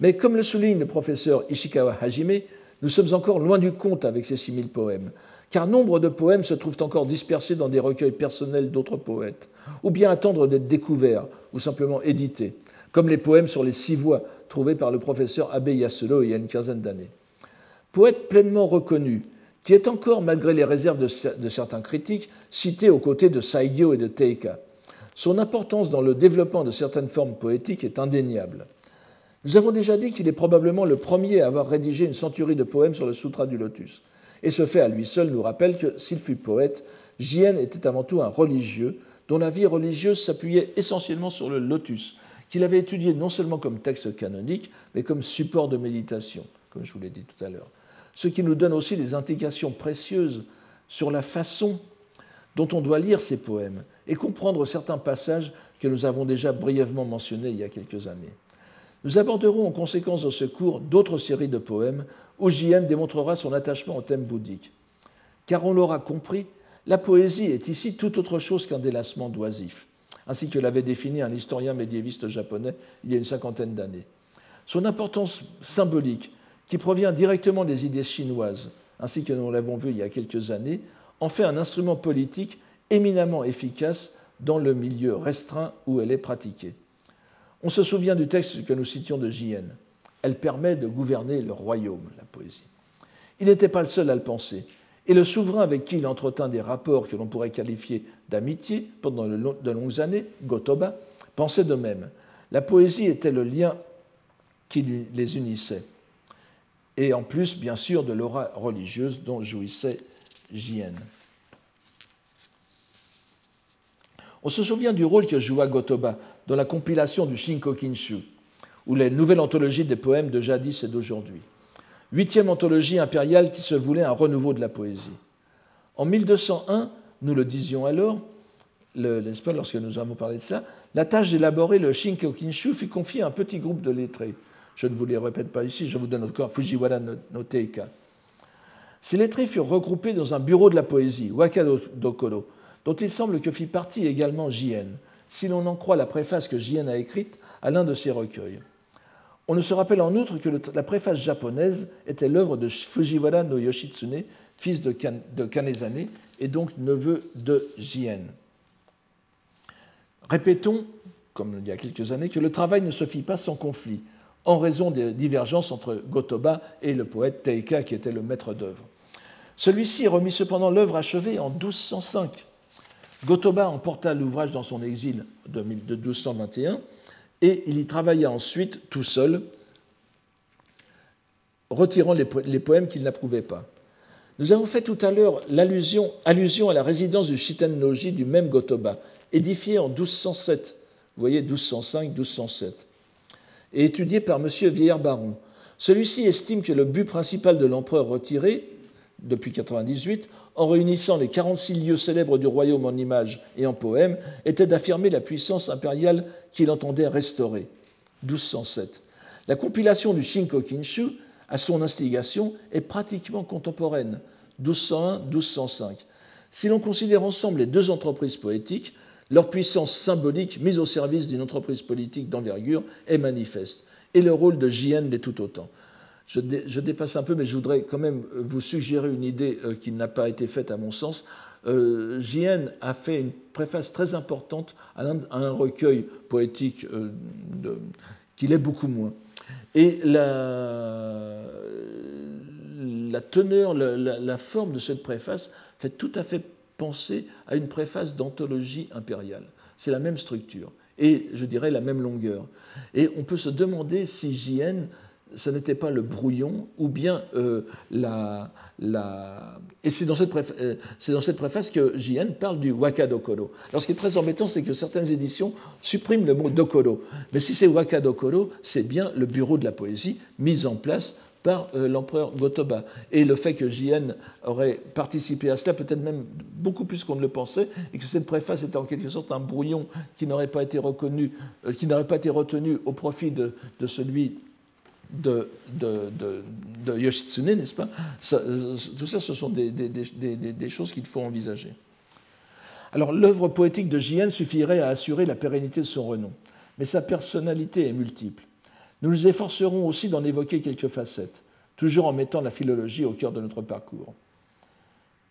Mais comme le souligne le professeur Ishikawa Hajime, nous sommes encore loin du compte avec ces 6000 poèmes, car nombre de poèmes se trouvent encore dispersés dans des recueils personnels d'autres poètes, ou bien attendre d'être découverts ou simplement édités, comme les poèmes sur les six voix trouvés par le professeur Abe Yasulo il y a une quinzaine d'années. Poète pleinement reconnu, qui est encore, malgré les réserves de, certains critiques, cité aux côtés de Saigyo et de Teika. Son importance dans le développement de certaines formes poétiques est indéniable. Nous avons déjà dit qu'il est probablement le premier à avoir rédigé une centurie de poèmes sur le Sutra du Lotus. Et ce fait à lui seul nous rappelle que, s'il fut poète, Jien était avant tout un religieux, dont la vie religieuse s'appuyait essentiellement sur le lotus, qu'il avait étudié non seulement comme texte canonique, mais comme support de méditation, comme je vous l'ai dit tout à l'heure. Ce qui nous donne aussi des indications précieuses sur la façon dont on doit lire ces poèmes et comprendre certains passages que nous avons déjà brièvement mentionnés il y a quelques années. Nous aborderons en conséquence de ce cours d'autres séries de poèmes où J.N. démontrera son attachement au thème bouddhique. Car on l'aura compris, la poésie est ici tout autre chose qu'un délassement d'oisif, ainsi que l'avait défini un historien médiéviste japonais il y a une cinquantaine d'années. Son importance symbolique, qui provient directement des idées chinoises, ainsi que nous l'avons vu il y a quelques années, en fait un instrument politique éminemment efficace dans le milieu restreint où elle est pratiquée. On se souvient du texte que nous citions de J.N. Elle permet de gouverner le royaume, la poésie. Il n'était pas le seul à le penser. Et le souverain avec qui il entretint des rapports que l'on pourrait qualifier d'amitié pendant de longues années, Gotoba, pensait de même. La poésie était le lien qui les unissait. Et en plus, bien sûr, de l'aura religieuse dont jouissait Jien. On se souvient du rôle que joua Gotoba dans la compilation du Shinkokinshu, ou les nouvelles anthologies des poèmes de jadis et d'aujourd'hui. Huitième anthologie impériale qui se voulait un renouveau de la poésie. En 1201, nous le disions alors, pas, lorsque nous avons parlé de ça, la tâche d'élaborer le Shinkokinshu fut confiée à un petit groupe de lettrés. Je ne vous les répète pas ici, je vous donne encore Fujiwara no Teika. Ces lettrés furent regroupés dans un bureau de la poésie, Wakadokoro, dont il semble que fit partie également Jien, si l'on en croit la préface que Jien a écrite à l'un de ses recueils. On ne se rappelle en outre que la préface japonaise était l'œuvre de Fujiwara no Yoshitsune, fils de, Kanezane et donc neveu de Jien. Répétons, comme il y a quelques années, que le travail ne se fit pas sans conflit, en raison des divergences entre Gotoba et le poète Teika, qui était le maître d'œuvre. Celui-ci remit cependant l'œuvre achevée en 1205. Gotoba emporta l'ouvrage dans son exil de 1221 et il y travailla ensuite tout seul, retirant les poèmes qu'il n'approuvait pas. Nous avons fait tout à l'heure allusion à la résidence du Shiten Noji du même Gotoba, édifiée en 1207. Vous voyez, 1205-1207 et étudié par M. Vieillard-Baron. Celui-ci estime que le but principal de l'empereur retiré, depuis 98, en réunissant les 46 lieux célèbres du royaume en images et en poèmes, était d'affirmer la puissance impériale qu'il entendait restaurer. 1207. La compilation du Shinkokinshu, à son instigation, est pratiquement contemporaine, 1201-1205. Si l'on considère ensemble les deux entreprises poétiques, leur puissance symbolique mise au service d'une entreprise politique d'envergure est manifeste, et le rôle de JN l'est tout autant. Je, dépasse un peu, mais je voudrais quand même vous suggérer une idée euh, qui n'a pas été faite à mon sens. Euh, JN a fait une préface très importante à un, recueil poétique euh, qu'il est beaucoup moins. Et la, teneur, la, forme de cette préface fait tout à fait penser à une préface d'anthologie impériale. C'est la même structure et je dirais la même longueur. Et on peut se demander si JN, ce n'était pas le brouillon ou bien euh, la, la, Et c'est dans, cette préface, euh, dans cette préface que JN parle du Waka Dokoro. Alors ce qui est très embêtant, c'est que certaines éditions suppriment le mot Dokoro. Mais si c'est Waka Dokoro, c'est bien le bureau de la poésie mis en place par euh, l'empereur Gotoba. Et le fait que JN aurait participé à cela, peut-être même beaucoup plus qu'on ne le pensait, et que cette préface était en quelque sorte un brouillon qui n'aurait pas été reconnu, euh, qui n'aurait pas été retenu au profit de, celui de, Yoshitsune, n'est-ce pas? Euh, Tout ça, ce sont des, choses qu'il faut envisager. Alors, l'œuvre poétique de JN suffirait à assurer la pérennité de son renom, mais sa personnalité est multiple. Nous nous efforcerons aussi d'en évoquer quelques facettes, toujours en mettant la philologie au cœur de notre parcours.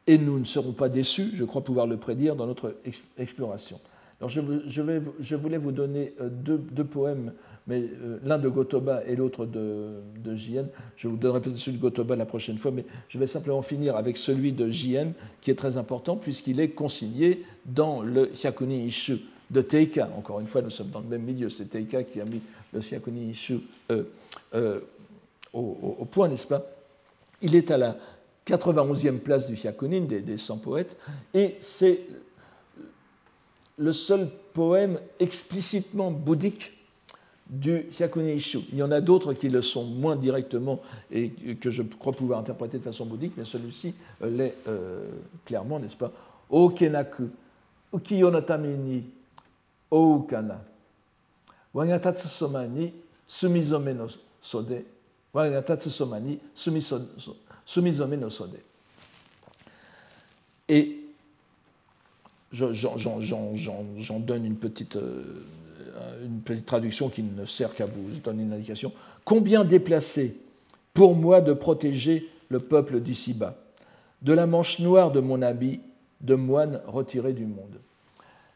Et nous ne serons pas déçus, je crois pouvoir le prédire, dans notre exploration. Alors je, voulais vous donner euh, deux, poèmes, mais euh, l'un de Gotoba et l'autre de, de Jien. Je vous donnerai peut-être celui de Gotoba la prochaine fois, mais je vais simplement finir avec celui de Jien, qui est très important puisqu'il est consigné dans le Hyakuni Ishu de Teika. Encore une fois, nous sommes dans le même milieu. C'est Teika qui a mis le Hyakuni Ishu euh, euh, au, point, n'est-ce pas? Il est à la 91e place du Hyakunin, des, des 100 poètes, et c'est le seul poème explicitement bouddhique du Hyakuneishu. Il y en a d'autres qui le sont moins directement et que je crois pouvoir interpréter de façon bouddhique, mais celui-ci euh, l'est clairement, n'est-ce pas? Okenaku, ukiyo no tame ni oukana, sumizome sumizome. Et j'en donne une petite, euh, une petite traduction qui ne sert qu'à vous donner une indication. Combien déplacer pour moi de protéger le peuple d'ici-bas, de la manche noire de mon habit, de moine retiré du monde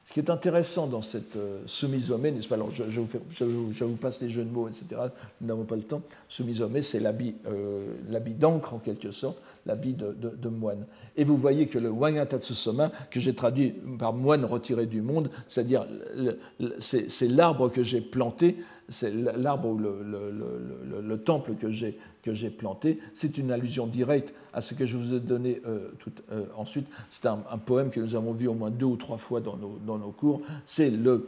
ce qui est intéressant dans cette euh, soumisomé, n'est-ce pas Alors, je, vous passe les jeux de mots, etc. Nous n'avons pas le temps. Soumisomé, c'est l'habit euh, d'encre, en quelque sorte, l'habit de, moine. Et vous voyez que le Wangatatsusoma, que j'ai traduit par moine retiré du monde, c'est-à-dire c'est l'arbre que j'ai planté, c'est l'arbre ou le, temple que j'ai que j'ai planté. C'est une allusion directe à ce que je vous ai donné euh, tout, euh, ensuite. C'est un, poème que nous avons vu au moins deux ou trois fois dans nos, dans nos cours. C'est le,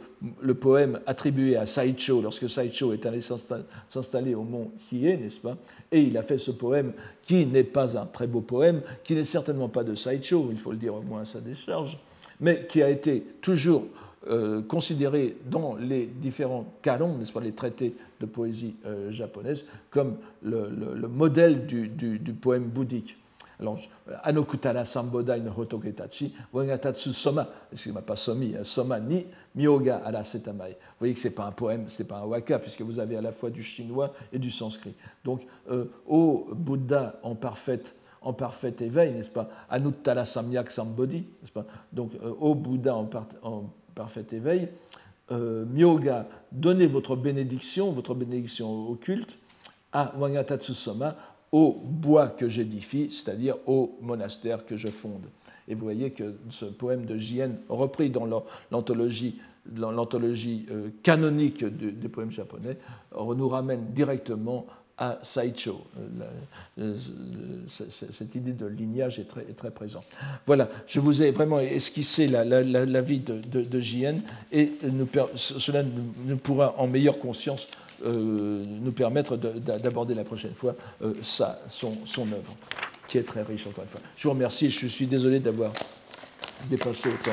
poème attribué à Saicho lorsque Saicho est allé s'installer au mont Hiei, n'est-ce pas? Et il a fait ce poème qui n'est pas un très beau poème, qui n'est certainement pas de Saicho, il faut le dire au moins à sa décharge, mais qui a été toujours euh, considéré dans les différents canons, n'est-ce pas, les traités de poésie euh, japonaise, comme le, modèle du, poème bouddhique. Alors, Anokutara Sambodai no Hotoketachi, Wangatatsu Soma, excusez-moi, pas Somi, hein, Soma ni Myoga ala Setamai. Vous voyez que ce n'est pas un poème, ce n'est pas un waka, puisque vous avez à la fois du chinois et du sanskrit. Donc, euh, au Bouddha en parfaite en parfait éveil, n'est-ce pas Anuttara Samyak Sambodhi, n'est-ce pas Donc, au Bouddha en, en parfait éveil, euh, Myoga, donnez votre bénédiction, votre bénédiction occulte à Wangatatsusoma, au bois que j'édifie, c'est-à-dire au monastère que je fonde. Et vous voyez que ce poème de Jien, repris dans l'anthologie euh, canonique des poèmes japonais, nous ramène directement à Saicho. Cette idée de lignage est très, très présente. Voilà, je vous ai vraiment esquissé la, la, vie de, de, JN et cela nous pourra en meilleure conscience euh, nous permettre d'aborder la prochaine fois euh, sa, son, son œuvre, qui est très riche encore une fois. Je vous remercie, je suis désolé d'avoir dépassé autant.